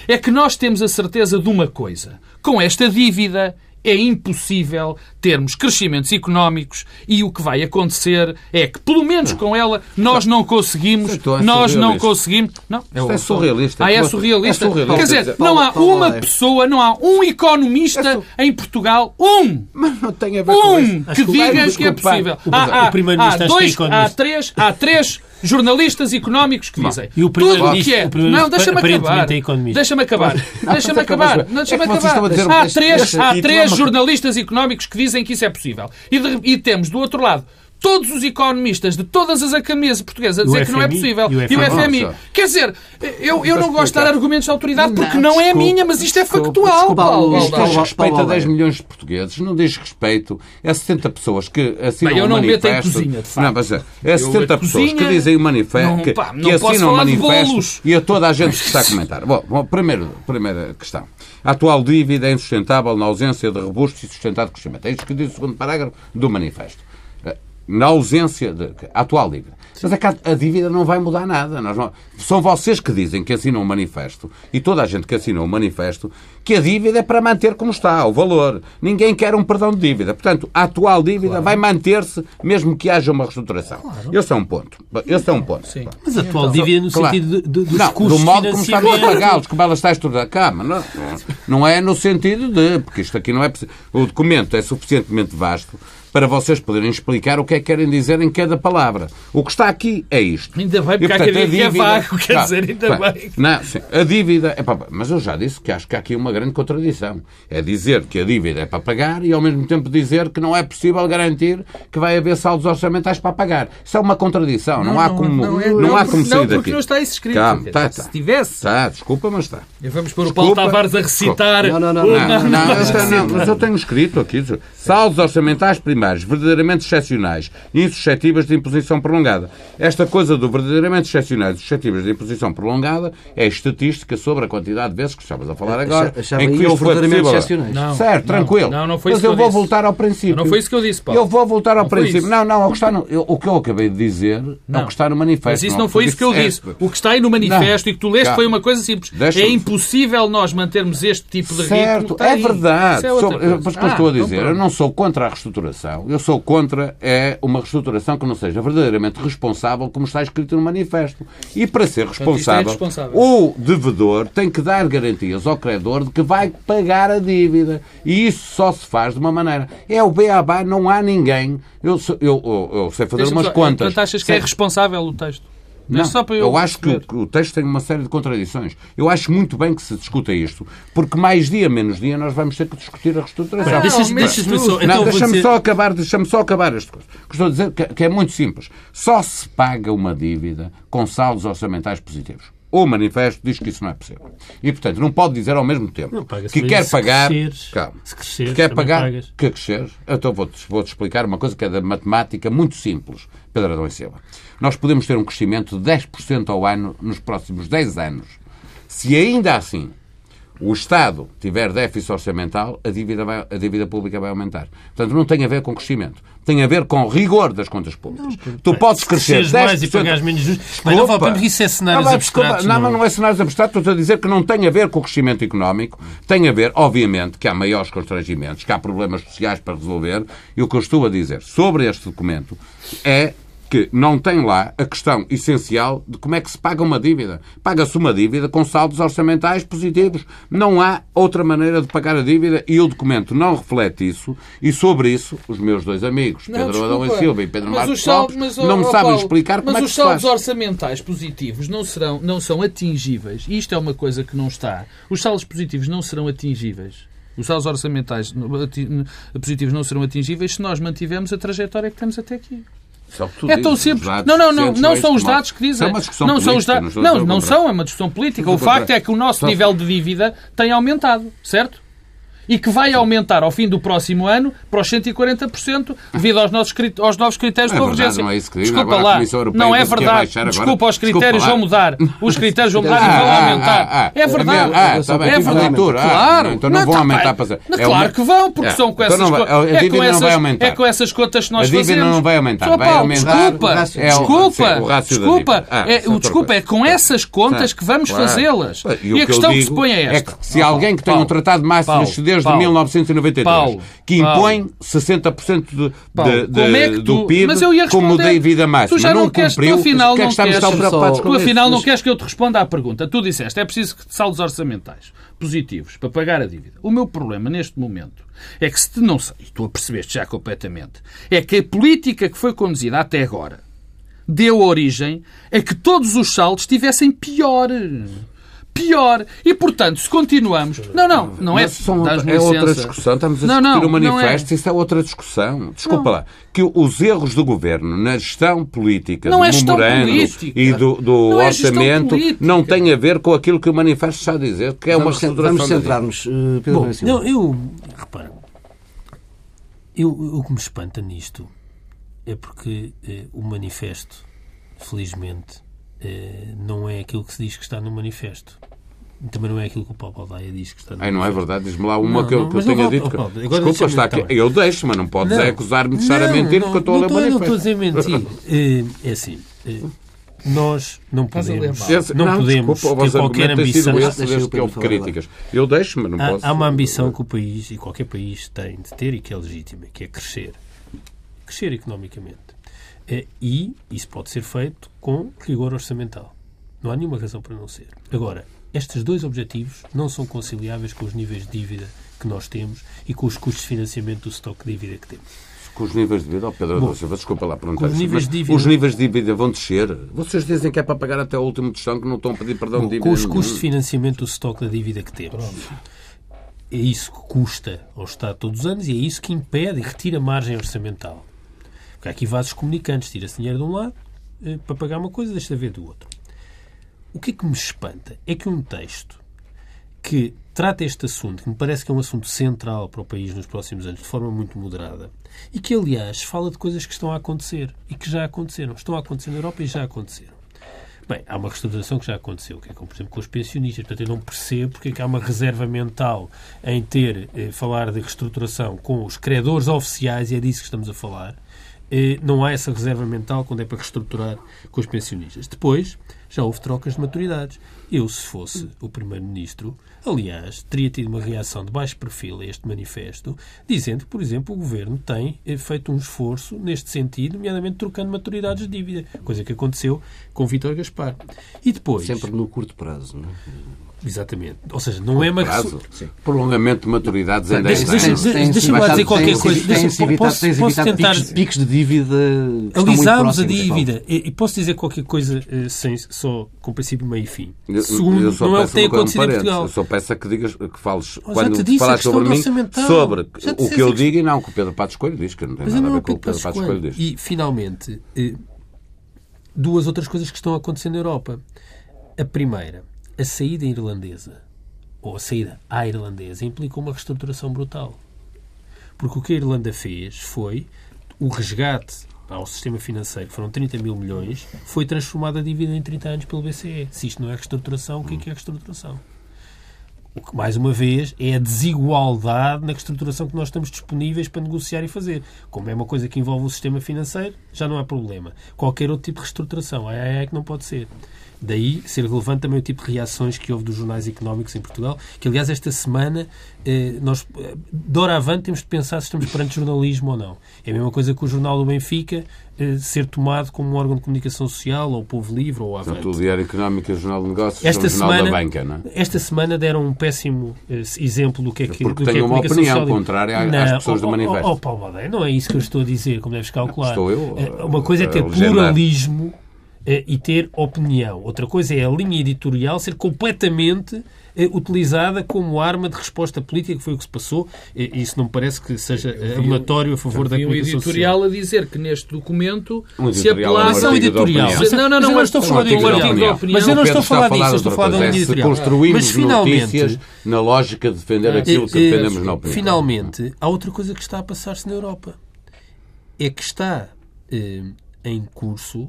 É que nós temos a certeza de uma coisa. Com esta dívida é impossível termos crescimentos económicos e o que vai acontecer é que, pelo menos com ela, nós não conseguimos. É nós não conseguimos. Não, é, é surrealista. Ah, é surrealista. É surrealista. Quer dizer, não há uma pessoa, não há um economista em Portugal, um, Mas não tem a ver um que diga que é possível. Há, há, há, dois, há três, há três jornalistas económicos que dizem. E o primeiro-ministro é. Não, deixa-me acabar. Deixa-me acabar. Deixa-me acabar. Deixa-me acabar. Há três, há três jornalistas económicos que dizem que isso é possível. E, de, e temos, do outro lado, todos os economistas de todas as academias portuguesas a dizer que não é possível. E o FMI. Quer dizer, eu, eu não gosto de dar argumentos de autoridade porque não, não é minha, mas isto é factual, Paulo. Isto diz respeito a 10 milhões de portugueses, não diz respeito a 70 pessoas que assinam Bem, eu não o manifesto. Meto em cozinha, de facto. Não, mas é, é 70 pessoas que dizem o manifesto, não, pá, que, que assinam o manifesto e a toda a gente que está a comentar. Bom, bom primeiro, primeira questão. A atual dívida é insustentável na ausência de robusto e sustentado crescimento. É isto que diz o segundo parágrafo do manifesto na ausência de atual dívida. Mas é que a, dívida não vai mudar nada. Não, são vocês que dizem que assinam o um manifesto e toda a gente que assina o um manifesto que a dívida é para manter como está, o valor. Ninguém quer um perdão de dívida. Portanto, a atual dívida claro. vai manter-se mesmo que haja uma reestruturação. Claro. Esse é um ponto. Esse é um ponto. Sim. Mas a atual então, dívida no claro. sentido de, de, dos não, do modo como estamos a pagá-los, como ela está estudada. Calma, não, não é no sentido de, porque isto aqui não é o documento é suficientemente vasto para vocês poderem explicar o que é que querem dizer em cada palavra. O que está aqui é isto. Ainda bem, porque e, portanto, há quem que é vago, quer dizer, ainda bem. Não, sim, a dívida... É para, mas eu já disse que acho que há aqui uma grande contradição. É dizer que a dívida é para pagar e, ao mesmo tempo, dizer que não é possível garantir que vai haver saldos orçamentais para pagar. Isso é uma contradição. Não, não há como, não, é, não, há como sair daqui. Não, porque não está isso escrito. Calma, tá, tá. Se tivesse... Está, desculpa, mas está. E vamos pôr o Paulo Tavares a recitar... Não, não, não. não, não, não, mas eu tenho escrito aqui. Saldos orçamentais verdadeiramente excepcionais e insuscetíveis de imposição prolongada. Esta coisa do verdadeiramente excepcionais e suscetíveis de imposição prolongada é estatística sobre a quantidade de vezes que estavas a falar agora Achava em que isto verdadeiramente excepcionais. Não, certo, não, tranquilo. Não, não foi Mas eu vou disse. voltar ao princípio. Não foi isso que eu disse, Paulo. Eu vou voltar ao não princípio. Não, não, o que, está no, eu, o que eu acabei de dizer não. é o que está no manifesto. Mas isso não, foi isso que eu disse. O que está aí no manifesto e que tu leste foi uma coisa simples. É impossível nós mantermos este tipo de certo, ritmo. Certo, é verdade. É sobre, mas o que eu estou a ah, dizer, eu não sou contra a reestruturação. Eu sou contra é uma reestruturação que não seja verdadeiramente responsável, como está escrito no manifesto. E para ser responsável, é responsável, o devedor tem que dar garantias ao credor de que vai pagar a dívida. E isso só se faz de uma maneira. É o beabá, não há ninguém. Eu, eu, eu, eu sei fazer umas contas. Portanto, achas que é responsável o texto? Não, eu, eu acho que, que, o texto tem uma série de contradições. Eu acho muito bem que se discuta isto, porque mais dia, menos dia, nós vamos ter que discutir a reestruturação. Deixa-me deixa só, então deixa dizer... só acabar, deixa só acabar esta coisa. Estou a dizer que, que é muito simples. Só se paga uma dívida com saldos orçamentais positivos. O manifesto diz que isso não é possível. E, portanto, não pode dizer ao mesmo tempo que quer pagar. Cresceres, calma, se cresceres, que quer pagar. Pagas. Que crescer. Então vou-te vou -te explicar uma coisa que é da matemática muito simples, Pedro Adão e Silva. Nós podemos ter um crescimento de 10% ao ano nos próximos 10 anos. Se ainda assim o Estado tiver déficit orçamental, a dívida, vai, a dívida pública vai aumentar. Portanto, não tem a ver com crescimento. Tem a ver com rigor das contas públicas. Não, tu podes crescer 10%... mais e pagares menos juros. Mas não vale isso é cenários não, abstratos. Não, mas não é cenários abstratos. Estou a dizer que não tem a ver com o crescimento económico. Tem a ver, obviamente, que há maiores constrangimentos, que há problemas sociais para resolver. E o que eu estou a dizer sobre este documento é que não tem lá a questão essencial de como é que se paga uma dívida. Paga-se uma dívida com saldos orçamentais positivos. Não há outra maneira de pagar a dívida e o documento não reflete isso. E sobre isso, os meus dois amigos, não, Pedro Adão e Silva e Pedro Marcos Lopes, não me sabem Paulo, explicar como é que Mas os saldos orçamentais positivos não, serão, não são atingíveis. E isto é uma coisa que não está. Os saldos positivos não serão atingíveis. Os saldos orçamentais positivos não serão atingíveis se nós mantivermos a trajetória que temos até aqui é tão simples. Não, não, não, não são os dados que dizem. Não são os dados. Não, não são, é uma discussão política. O facto é que o nosso nível de dívida tem aumentado, certo? E que vai aumentar ao fim do próximo ano para os 140% devido aos, nossos, aos novos critérios de convergência. Não é isso que diz. Desculpa lá, não é verdade. Desculpa, os critérios vão mudar. Os critérios vão mudar e vão aumentar. É verdade. É verdade. Claro. Então não vão aumentar para... Claro que vão, porque são com essas É com essas contas que nós fazemos. A dívida não vai aumentar. Vai aumentar... Desculpa, desculpa. Desculpa, é com essas contas que vamos fazê-las. E a questão que se põe é esta. Se alguém que tem um tratado máximo de Paulo, 1993, Paulo, que impõe Paulo, 60% de, de, de, é tu, do PIB como dívida máxima. Tu já não, não queres, cumpriu, tu afinal que é que estamos queres, tão preocupados Tu afinal não queres que eu te responda à pergunta. Tu disseste, é preciso saldos orçamentais positivos para pagar a dívida. O meu problema neste momento é que se te não sei, e tu a percebeste já completamente, é que a política que foi conduzida até agora deu origem a que todos os saldos estivessem pior pior. E, portanto, se continuamos... Não, não, não é... São, é outra discussão. Estamos a discutir não, não, o manifesto. É. Isso é outra discussão. Desculpa não. lá. Que os erros do governo na gestão política, não do é memorando e do, do não é orçamento é não têm a ver com aquilo que o manifesto está a dizer, que é vamos, uma reestruturação. Vamos centrar-nos, uh, Pedro Bom, Não, eu... Repara. Eu, o que me espanta nisto é porque eh, o manifesto, felizmente, eh, não é aquilo que se diz que está no manifesto. Também não é aquilo que o Paulo Baldaia diz que está no Ai, não é verdade? Diz-me lá uma não, que eu, não, que eu tenha dito. Que... Paulo, Desculpa, está aqui. Eu deixo, mas não podes é acusar-me de estar a mentir porque eu estou a ler o manifesto. Não estou a dizer mentir. Eh, é assim. Eh, nós não podemos, Esse, não, não podemos desculpa, ter qualquer ambição. Esse, que houve críticas. Eu deixo, mas não há, posso. Há uma ambição que o país e qualquer país tem de ter e que é legítima, que é crescer. Crescer economicamente. É, e isso pode ser feito com rigor orçamental. Não há nenhuma razão para não ser. Agora, estes dois objetivos não são conciliáveis com os níveis de dívida que nós temos e com os custos de financiamento do estoque de dívida que temos. Com os níveis de dívida, oh Pedro Bom, Silva, desculpa lá perguntar os níveis, de dívida... os níveis de dívida vão descer? Vocês dizem que é para pagar até o último tostão, que não estão a pedir perdão Bom, de dívida. Com os custos de financiamento do estoque da dívida que temos. É isso que custa ao Estado todos os anos e é isso que impede e retira margem orçamental. Porque há aqui vasos comunicantes. Tira-se dinheiro de um lado eh, para pagar uma coisa, deixa de haver do outro. O que é que me espanta é que um texto que trata este assunto, que me parece que é um assunto central para o país nos próximos anos, de forma muito moderada, e que, aliás, fala de coisas que estão a acontecer e que já aconteceram. Estão a acontecer na Europa e já aconteceram. Bem, há uma reestruturação que já aconteceu, que é, como, por exemplo, com os pensionistas. Portanto, eu não percebo porque é que há uma reserva mental em ter, eh, falar de reestruturação com os credores oficiais, e é disso que estamos a falar, não há essa reserva mental quando é para reestruturar com os pensionistas. Depois, já houve trocas de maturidades. Eu, se fosse o Primeiro-Ministro, aliás, teria tido uma reação de baixo perfil a este manifesto, dizendo que, por exemplo, o Governo tem eh, feito um esforço neste sentido, nomeadamente trocando maturidades de dívida, coisa que aconteceu com Vítor Gaspar. E depois... Sempre no curto prazo, não é? Exatamente. Ou seja, não é uma prazo. Prolongamento de maturidades em 10 anos. Deixa-me lá dizer qualquer coisa. Tens posso tentar... picos, picos, de dívida. Alisámos a dívida. E, posso dizer qualquer coisa eh, sem, só com princípio, meio e fim. Segundo, não é o que tem acontecido em Portugal. Eu só peço a que digas, que fales, quando falas sobre mim, sobre o que eu digo e não o que o Pedro Pato Escolho diz, que não tem nada a ver com o que o Pedro Pato Escolho diz. E, finalmente, eh, duas outras coisas que estão acontecendo na Europa. A primeira a saída irlandesa, ou a saída à irlandesa, implicou uma reestruturação brutal. Porque o que a Irlanda fez foi o resgate ao sistema financeiro, foram 30 mil milhões, foi transformada a dívida em 30 anos pelo BCE. Se isto não é reestruturação, o que é que é reestruturação? O que, mais uma vez, é a desigualdade na reestruturação que nós estamos disponíveis para negociar e fazer. Como é uma coisa que envolve o sistema financeiro, já não há problema. Qualquer outro tipo de reestruturação, é, é que não pode ser. Daí ser relevante também o tipo de reações que houve dos jornais económicos em Portugal, que aliás esta semana eh, nós, eh, de hora avante, temos de pensar se estamos perante jornalismo ou não. É a mesma coisa que o jornal do Benfica eh, ser tomado como um órgão de comunicação social, ou o Povo Livre, ou Avante. Portanto, o Diário Económico e o Jornal de Negócios esta Jornal da Banca, não é? Esta semana deram um péssimo eh, exemplo do que é que Porque do que é uma opinião social. contrária às não, pessoas oh, do manifesto. Oh, oh, Paulo não é isso que eu estou a dizer, como deves calcular. Estou eu. Uma coisa é ter pluralismo eh, e ter opinião. Outra coisa é a linha editorial ser completamente eh, utilizada como arma de resposta política, que foi o que se passou. E isso não me parece que seja abonatório a favor da comunicação editorial social. a dizer que neste documento um se apelasse... Mas é um editorial. Não, não, não. Mas eu não estou a falar de um artigo Mas eu não estou a falar disso, estou a falar de um editorial. Construímos mas, finalmente, na lógica de defender eh, aquilo que defendemos na opinião. Finalmente, há outra coisa que está a passar-se na Europa. É que está em curso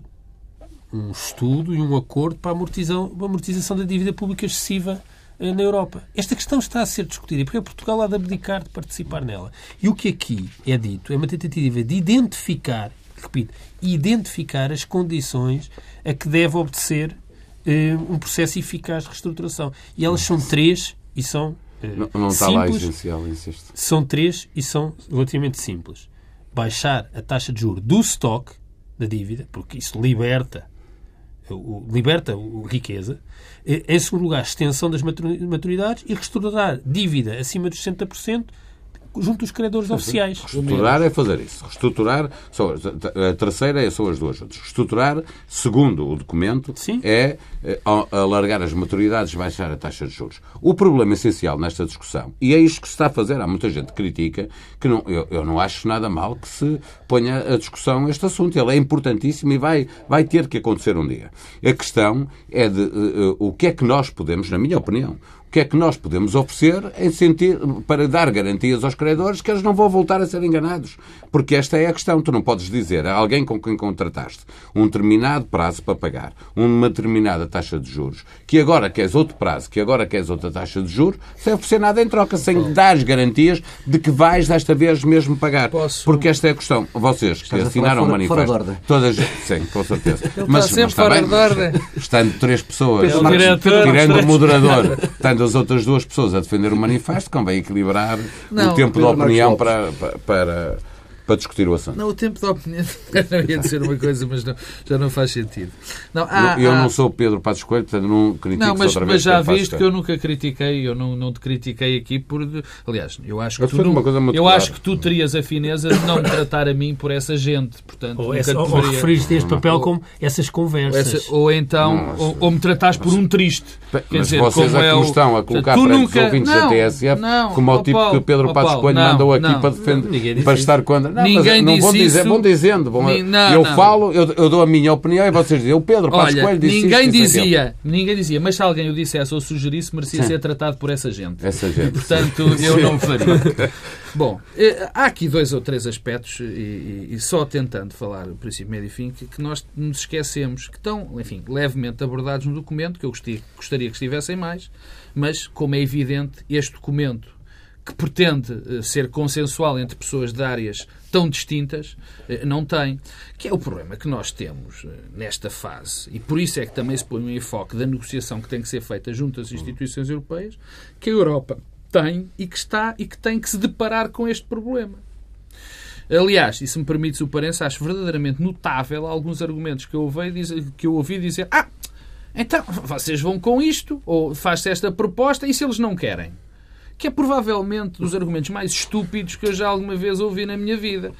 um estudo e um acordo para a amortização, a amortização da dívida pública excessiva eh, na Europa. Esta questão está a ser discutida porque Portugal há de abdicar de participar nela. E o que aqui é dito é uma tentativa de identificar, repito, identificar as condições a que deve obedecer eh, um processo eficaz de reestruturação. E elas são três e são eh, não, não está lá essencial, insisto. São três e são relativamente simples. Baixar a taxa de juros do estoque da dívida, porque isso liberta liberta a riqueza. Em segundo lugar, extensão das maturidades e reestruturar dívida acima dos 60% junto dos credores oficiais. Reestruturar é fazer isso. Reestruturar, a terceira são as duas outras. Reestruturar, segundo o documento, Sim. é alargar as maturidades e baixar a taxa de juros. O problema essencial nesta discussão, e é isto que se está a fazer, há muita gente que critica, que não, eu, eu não acho nada mal que se ponha a discussão este assunto. Ele é importantíssimo e vai, vai ter que acontecer um dia. A questão é de uh, o que é que nós podemos, na minha opinião, o que é que nós podemos oferecer em sentido, para dar garantias aos credores que eles não vão voltar a ser enganados. Porque esta é a questão. Tu não podes dizer a alguém com quem contrataste um determinado prazo para pagar, uma determinada taxa de juros, que agora queres outro prazo, que agora queres outra taxa de juros, sem oferecer nada em troca, sem dar as garantias de que vais desta vez mesmo pagar. Posso... Porque esta é a questão. Vocês que assinaram o manifesto. Fora de ordem. Todas, sim, com certeza. [laughs] Ele mas, está sempre mas fora de ordem. Estando três pessoas, tirando o moderador, estando as outras duas pessoas a defender o manifesto, convém equilibrar não, o tempo da opinião para, para, para discutir o assunto. Não, o tempo da opinião. [laughs] não ia dizer uma coisa, mas não, já não faz sentido. Não, há, eu há... não sou Pedro Passos Coelho, portanto não critico Não, mas, mas já viste que eu nunca critiquei, eu não, não te critiquei aqui por. Aliás, eu acho que eu tu, não, eu clara. acho que tu terias a fineza de não me tratar a mim por essa gente. Portanto, ou, essa, ou referires este papel ou, como essas conversas. Essa, ou então, não, mas, ou, ou, me tratares por um triste. Quer mas dizer, vocês como é que estão a colocar para nunca... os ouvintes não, da TSF não, como o tipo que o Pedro Passos Coelho mandou aqui para defender, para estar contra. Ninguém disse dizer, vão dizendo. Vão, não, eu não. falo, eu, eu, dou a minha opinião e vocês dizem, o Pedro Passos Coelho disse ninguém isto, dizia, ninguém dizia, mas se alguém o dissesse ou sugerisse, merecia Sim. ser tratado por essa gente. Essa gente. E, portanto, eu não o faria. [laughs] Bom, eh, há aqui dois ou três aspectos, e, e, e só tentando falar o princípio, médio e fim, que, que, nós nos esquecemos, que estão, enfim, levemente abordados no documento, que eu gostaria, gostaria que estivessem mais, mas, como é evidente, este documento que pretende eh, ser consensual entre pessoas de áreas tão distintas, eh, não tem. Que é o problema que nós temos eh, nesta fase. E por isso é que também se põe um enfoque da negociação que tem que ser feita junto às instituições europeias, que a Europa tem e que está e que tem que se deparar com este problema. Aliás, e se me permites o parênteses, acho verdadeiramente notável alguns argumentos que eu ouvi que eu ouvi dizer ah, então vocês vão com isto, ou faz-se esta proposta, e se eles não querem? Que é provavelmente dos argumentos mais estúpidos que eu já alguma vez ouvi na minha vida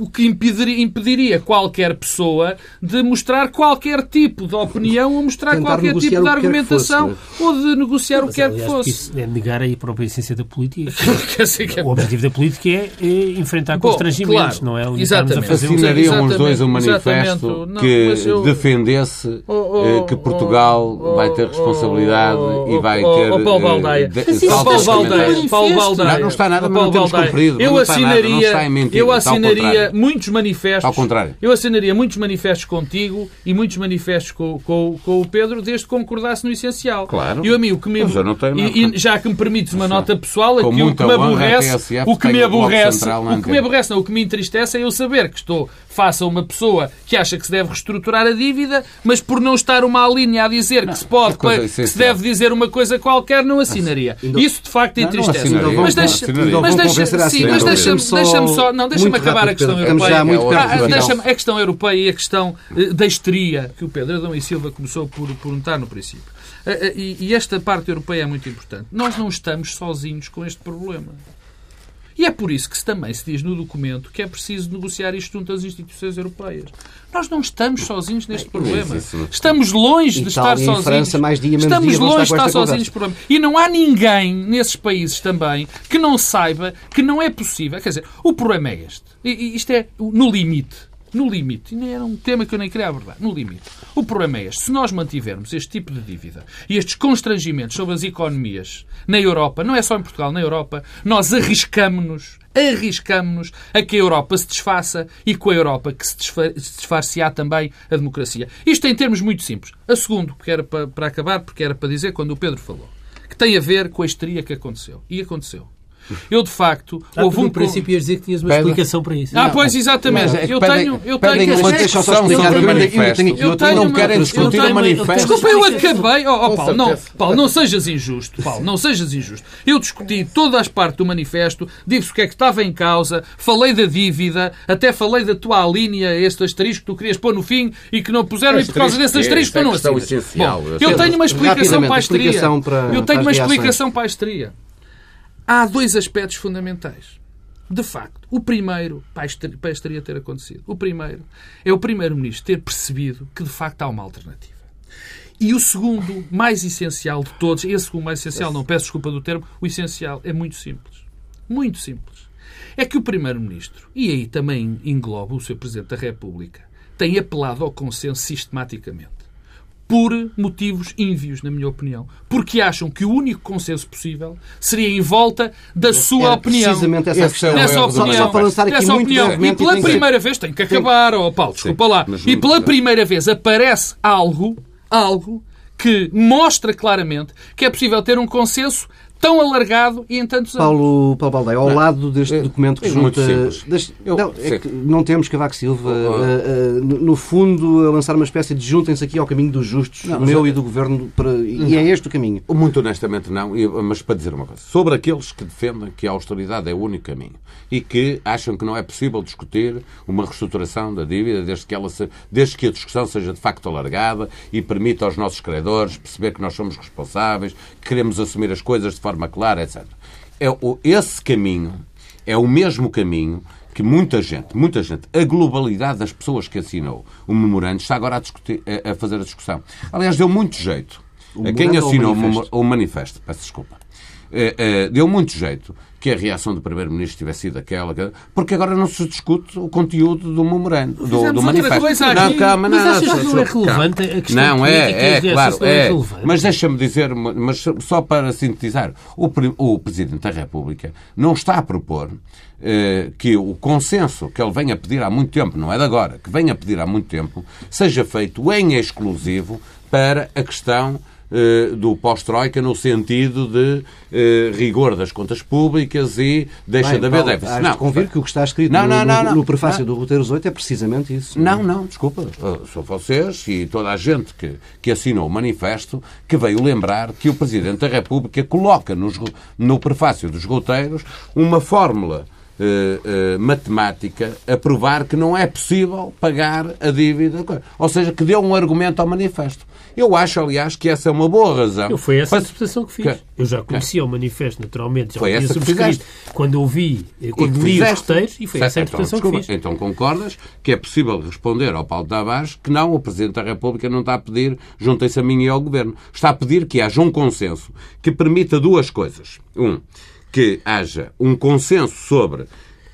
o que impediria, impediria, qualquer pessoa de mostrar qualquer tipo de opinião ou mostrar Tentar qualquer tipo de argumentação fosse, ou de negociar Mas, o que quer que fosse. Isso é negar a própria essência da política. [laughs] é... O objetivo da política é, é enfrentar Bom, constrangimentos, claro, não é? Exatamente. A fazer Assinariam os dois um manifesto não, que eu... defendesse oh, oh, que Portugal oh, vai ter responsabilidade e vai ter. Oh, Paulo Baldaia. Paulo Paulo Baldaia. Não está nada, mas não temos cumprido. Eu assinaria. Eu assinaria muitos manifestos. Ao contrário. Eu assinaria muitos manifestos contigo e muitos manifestos com, com, com o Pedro, desde que concordasse no essencial. Claro. E o amigo que me. Mas eu não tenho e, e, já que me permites uma nota pessoal, aqui o que me aborrece. O que me aborrece. O que me aborrece, não, o que me entristece é eu saber que estou face a uma pessoa que acha que se deve reestruturar a dívida, mas por não estar uma linha a dizer não, que se pode, que se deve dizer uma coisa qualquer, não assinaria. Isso de facto entristece. Mas deixa-me mas deixa, sim, mas deixa-me deixa só, não, deixa-me acabar a questão europeia. Ah, a questão europeia e a questão eh, da histeria que o Pedro Adão e Silva começou por, notar no princípio. Eh, eh, e, e esta parte europeia é muito importante. Nós não estamos sozinhos com este problema. E é por isso que também se diz no documento que é preciso negociar isto junto às instituições europeias. Nós não estamos sozinhos neste problema. Estamos longe de estar sozinhos. França, mais dia, estamos dia, longe de estar sozinhos neste problema. E não há ninguém nesses países também que não saiba que não é possível. Quer dizer, o problema é este. Isto é no limite no limite, e era um tema que eu nem queria abordar, no limite. O problema é este. Se nós mantivermos este tipo de dívida e estes constrangimentos sobre as economias na Europa, não é só em Portugal, na Europa, nós arriscamos-nos, arriscamos-nos a que a Europa se desfaça e com a Europa que se desfar-se-á também a democracia. Isto em termos muito simples. A segundo, que era para, para acabar, porque era para dizer quando o Pedro falou, que tem a ver com a histeria que aconteceu. E aconteceu. Eu, de facto, ah, houve um... No princípio ias dizer que tinhas uma Pede. explicação para isso. Ah, não, pois, exatamente. É eu tenho... Eu tenho... Deixa só explicar o manifesto. Eu tenho... Não querem discutir o manifesto. Desculpa, eu acabei... Oh, oh, Paulo, não, Paulo, não sejas injusto. Paulo, não sejas injusto. Eu discuti todas as partes do manifesto, disse o que é que estava em causa, falei da dívida, até falei da tua linha, este asterisco que tu querias pôr no fim e que não puseram e por causa desse asterisco tu não assinas. Bom, eu tenho uma explicação para a histeria. Eu tenho uma explicação para a histeria há dois aspectos fundamentais. de facto, o primeiro, para isto teria ter acontecido, o primeiro é o Primeiro-Ministro ter percebido que de facto há uma alternativa. E o segundo, mais essencial de todos, esse segundo mais essencial, não peço desculpa do termo, o essencial é muito simples. Muito simples. É que o Primeiro-Ministro, e aí também engloba o Sr. Presidente da República, tem apelado ao consenso sistematicamente por motivos ínvios, na minha opinião. Porque acham que o único consenso possível seria em volta da sua Era opinião. Precisamente essa, essa é opinião. Só, para lançar aqui muito opinião. E pela e primeira vez, tem que acabar, ó oh, Paulo, desculpa Sim, lá. E pela primeira vez aparece algo, algo que mostra claramente que é possível ter um consenso tão alargado e em tantos anos. Paulo, Paulo Baldeia, ao não, lado deste é, documento que é junta... Deste, Eu, não, é que não temos Cavaco Silva, uh, uh, no, no, fundo, a lançar uma espécie de juntem-se aqui ao caminho dos justos, não, meu e do Governo, para, e é este o caminho. Muito honestamente não, mas para dizer uma coisa. Sobre aqueles que defendem que a austeridade é o único caminho e que acham que não é possível discutir uma reestruturação da dívida desde que, ela se, desde que a discussão seja de facto alargada e permita aos nossos credores perceber que nós somos responsáveis, que queremos assumir as coisas de forma forma clara, etc. É, esse caminho é o mesmo caminho que muita gente, muita gente, a globalidade das pessoas que assinou o memorando está agora a, discutir, a, fazer a discussão. Aliás, deu muito jeito. a quem assinou o manifesto? o manifesto, peço desculpa, eh, eh, deu muito jeito que a reação do Primeiro-Ministro tivesse sido aquela, porque agora não se discute o conteúdo do memorando, do, do manifesto. Não, calma, não, mas não, não, não é relevante a questão Não, é, é, claro, é. é mas deixa-me dizer, mas só para sintetizar, o, o Presidente da República não está a propor eh, que o consenso que ele vem a pedir há muito tempo, não é de agora, que vem a pedir há muito tempo, seja feito em exclusivo para a questão do pós-Troika no sentido de eh, rigor das contas públicas e deixa Bem, de haver déficit. Não, convir que o que está escrito não, não, no, no, no prefácio do Roteiro 8 é precisamente isso. Não, não, desculpa. Uh, são vocês e toda a gente que, que assinou o manifesto que veio lembrar que o Presidente da República coloca nos, no prefácio dos roteiros uma fórmula Uh, uh, matemática a provar que não é possível pagar a dívida. Ou seja, que deu um argumento ao manifesto. Eu acho, aliás, que essa é uma boa razão. Eu, foi essa a interpretação que fiz. Que... Eu já conhecia o manifesto, naturalmente. Já foi essa subscrito. Quando eu vi, quando li os roteiros, e foi certo, essa a interpretação então, que fiz. Então concordas que é possível responder ao Paulo Tavares que não, o Presidente da República não está a pedir, juntem-se a mim e ao Governo. Está a pedir que haja um consenso que permita duas coisas. Um, que haja um consenso sobre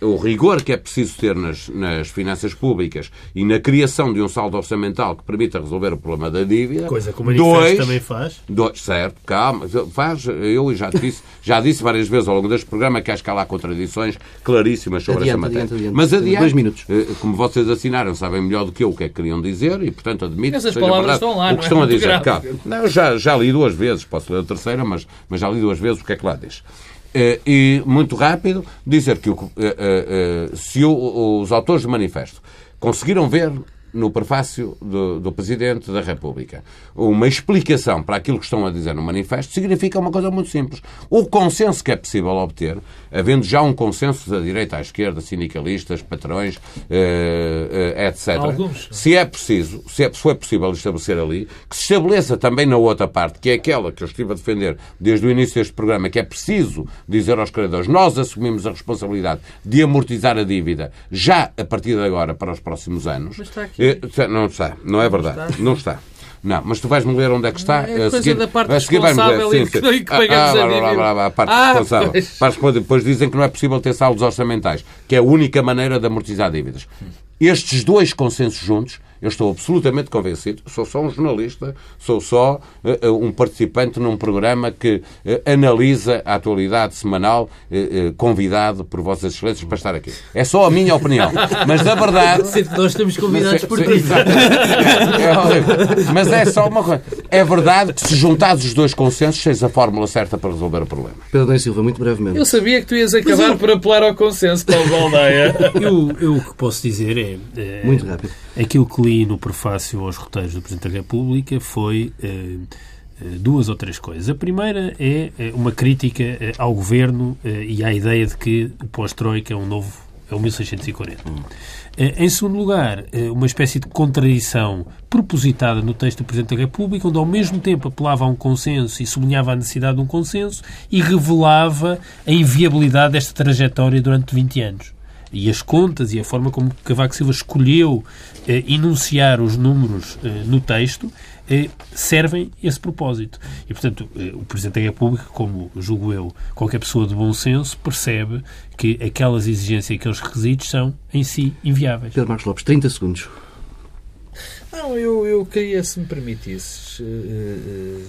o rigor que é preciso ter nas, nas, finanças públicas e na criação de um saldo orçamental que permita resolver o problema da dívida. Coisa que o manifesto dois, também faz. Dois, certo, calma, faz. Eu já disse, [laughs] já disse várias vezes ao longo deste programa que acho que há lá contradições claríssimas sobre adiante, essa matéria. Adiante, adiante. Mas adiante, Dois minutos. Eh, como vocês assinaram, sabem melhor do que eu o que é que queriam dizer e, portanto, admito Essas que palavras estão lá, o que estão é a dizer. Calma. Não, já, já li duas vezes, posso ler a terceira, mas, mas já li duas vezes o que é que lá diz. Eh, e, muito rápido, dizer que eh, eh, se os autores do manifesto conseguiram ver no prefácio do, do, Presidente da República uma explicação para aquilo que estão a dizer no manifesto, significa uma coisa muito simples. O consenso que é possível obter, havendo já um consenso da direita à esquerda, sindicalistas, patrões, eh, eh, etc. Alguns. Se é preciso, se é, se é possível estabelecer ali, que se estabeleça também na outra parte, que é aquela que eu estive a defender desde o início deste programa, que é preciso dizer aos credores, nós assumimos a responsabilidade de amortizar a dívida já a partir de agora para os próximos anos. Mas está aqui. Eh, não está, não é verdade. Não está. Não, mas tu vais-me ler onde é que está. É a seguir, da parte responsável sim, sim. e que pagamos ah, a dívida. a parte ah, responsável. Pois. Depois dizem que não é possível ter saldos orçamentais, que é a única maneira de amortizar dívidas. Estes dois consensos juntos eu estou absolutamente convencido, sou só um jornalista, sou só uh, um participante num programa que uh, analisa a atualidade semanal, uh, convidado por Vossas Excelências para estar aqui. É só a minha opinião. [laughs] Mas na verdade. Sempre nós estamos convidados por ti. É, mas é só uma coisa. É verdade que se juntados os dois consensos, tens a fórmula certa para resolver o problema. Pedro da Silva, muito brevemente. Eu sabia que tu ias acabar eu... por apelar ao consenso, Paulo Baldeia. eu, eu o que posso dizer é. é muito rápido. Aquilo que li no prefácio aos roteiros do Presidente da República foi eh, eh, duas ou três coisas. A primeira é uma crítica ao Governo e à ideia de que o pós-Troika é um novo é o 1640. Hum. Em segundo lugar, uma espécie de contradição propositada no texto do Presidente da República, onde ao mesmo tempo apelava a um consenso e sublinhava a necessidade de um consenso e revelava a inviabilidade desta trajetória durante 20 anos e as contas e a forma como Cavaco Silva escolheu eh, enunciar os números eh, no texto eh, servem esse propósito. E, portanto, eh, o Presidente da República, como julgo eu, qualquer pessoa de bom senso, percebe que aquelas exigências e aqueles requisitos são, em si, inviáveis. Pedro Marcos Lopes, 30 segundos. Não, eu, eu queria, se me permitisses. Uh,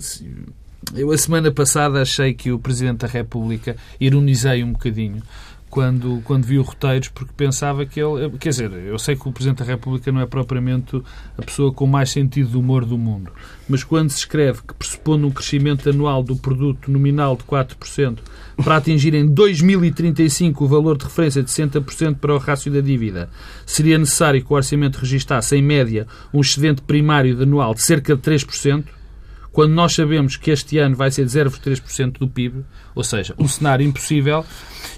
uh, eu, a semana passada, achei que o Presidente da República ironizei um bocadinho quando, quando vi o roteiros, porque pensava que ele. Quer dizer, eu sei que o Presidente da República não é propriamente a pessoa com mais sentido de humor do mundo, mas quando se escreve que pressupondo um crescimento anual do produto nominal de 4% para atingir em 2035 o valor de referência de 60% para o rácio da dívida, seria necessário que o orçamento registasse, em média, um excedente primário anual de cerca de 3%, quando nós sabemos que este ano vai ser de 0,3% do PIB, ou seja, um cenário impossível,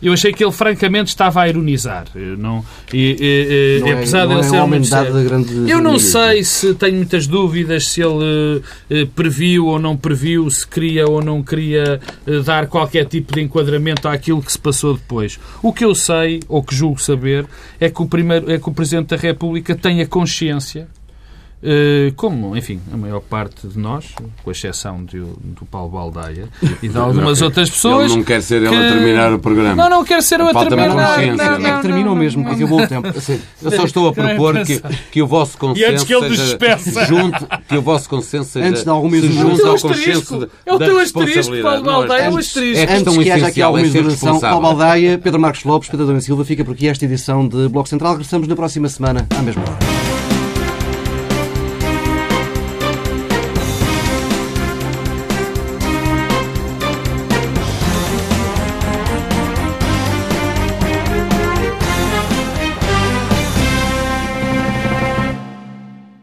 eu achei que ele francamente estava a ironizar. Eu não, e, e, não apesar é, de ele é ser um grande Eu não sei se tenho muitas dúvidas se ele eh, previu ou não previu, se queria ou não queria eh, dar qualquer tipo de enquadramento àquilo que se passou depois. O que eu sei, ou que julgo saber, é que o, primeiro, é que o Presidente da República tem a consciência eh, como, enfim, a maior parte de nós, com exceção de, do Paulo Baldaia e de algumas outras pessoas. Ele não quer ser que... ele a terminar o programa. Não, não quer ser eu a terminar. Não, não, não, é que terminam mesmo, que acabou o tempo. Eu só estou a propor que, que o vosso consenso. E antes que ele seja junto, que o vosso consenso seja. Antes de alguma junto ao consenso É o teu asterisco, Paulo Baldaia, é o asterisco. Antes que haja aqui alguma exornação, Paulo Baldaia, Pedro Marcos Lopes, Pedro Dona Silva, fica por aqui esta edição de Bloco Central. Regressamos na próxima semana, à mesma hora.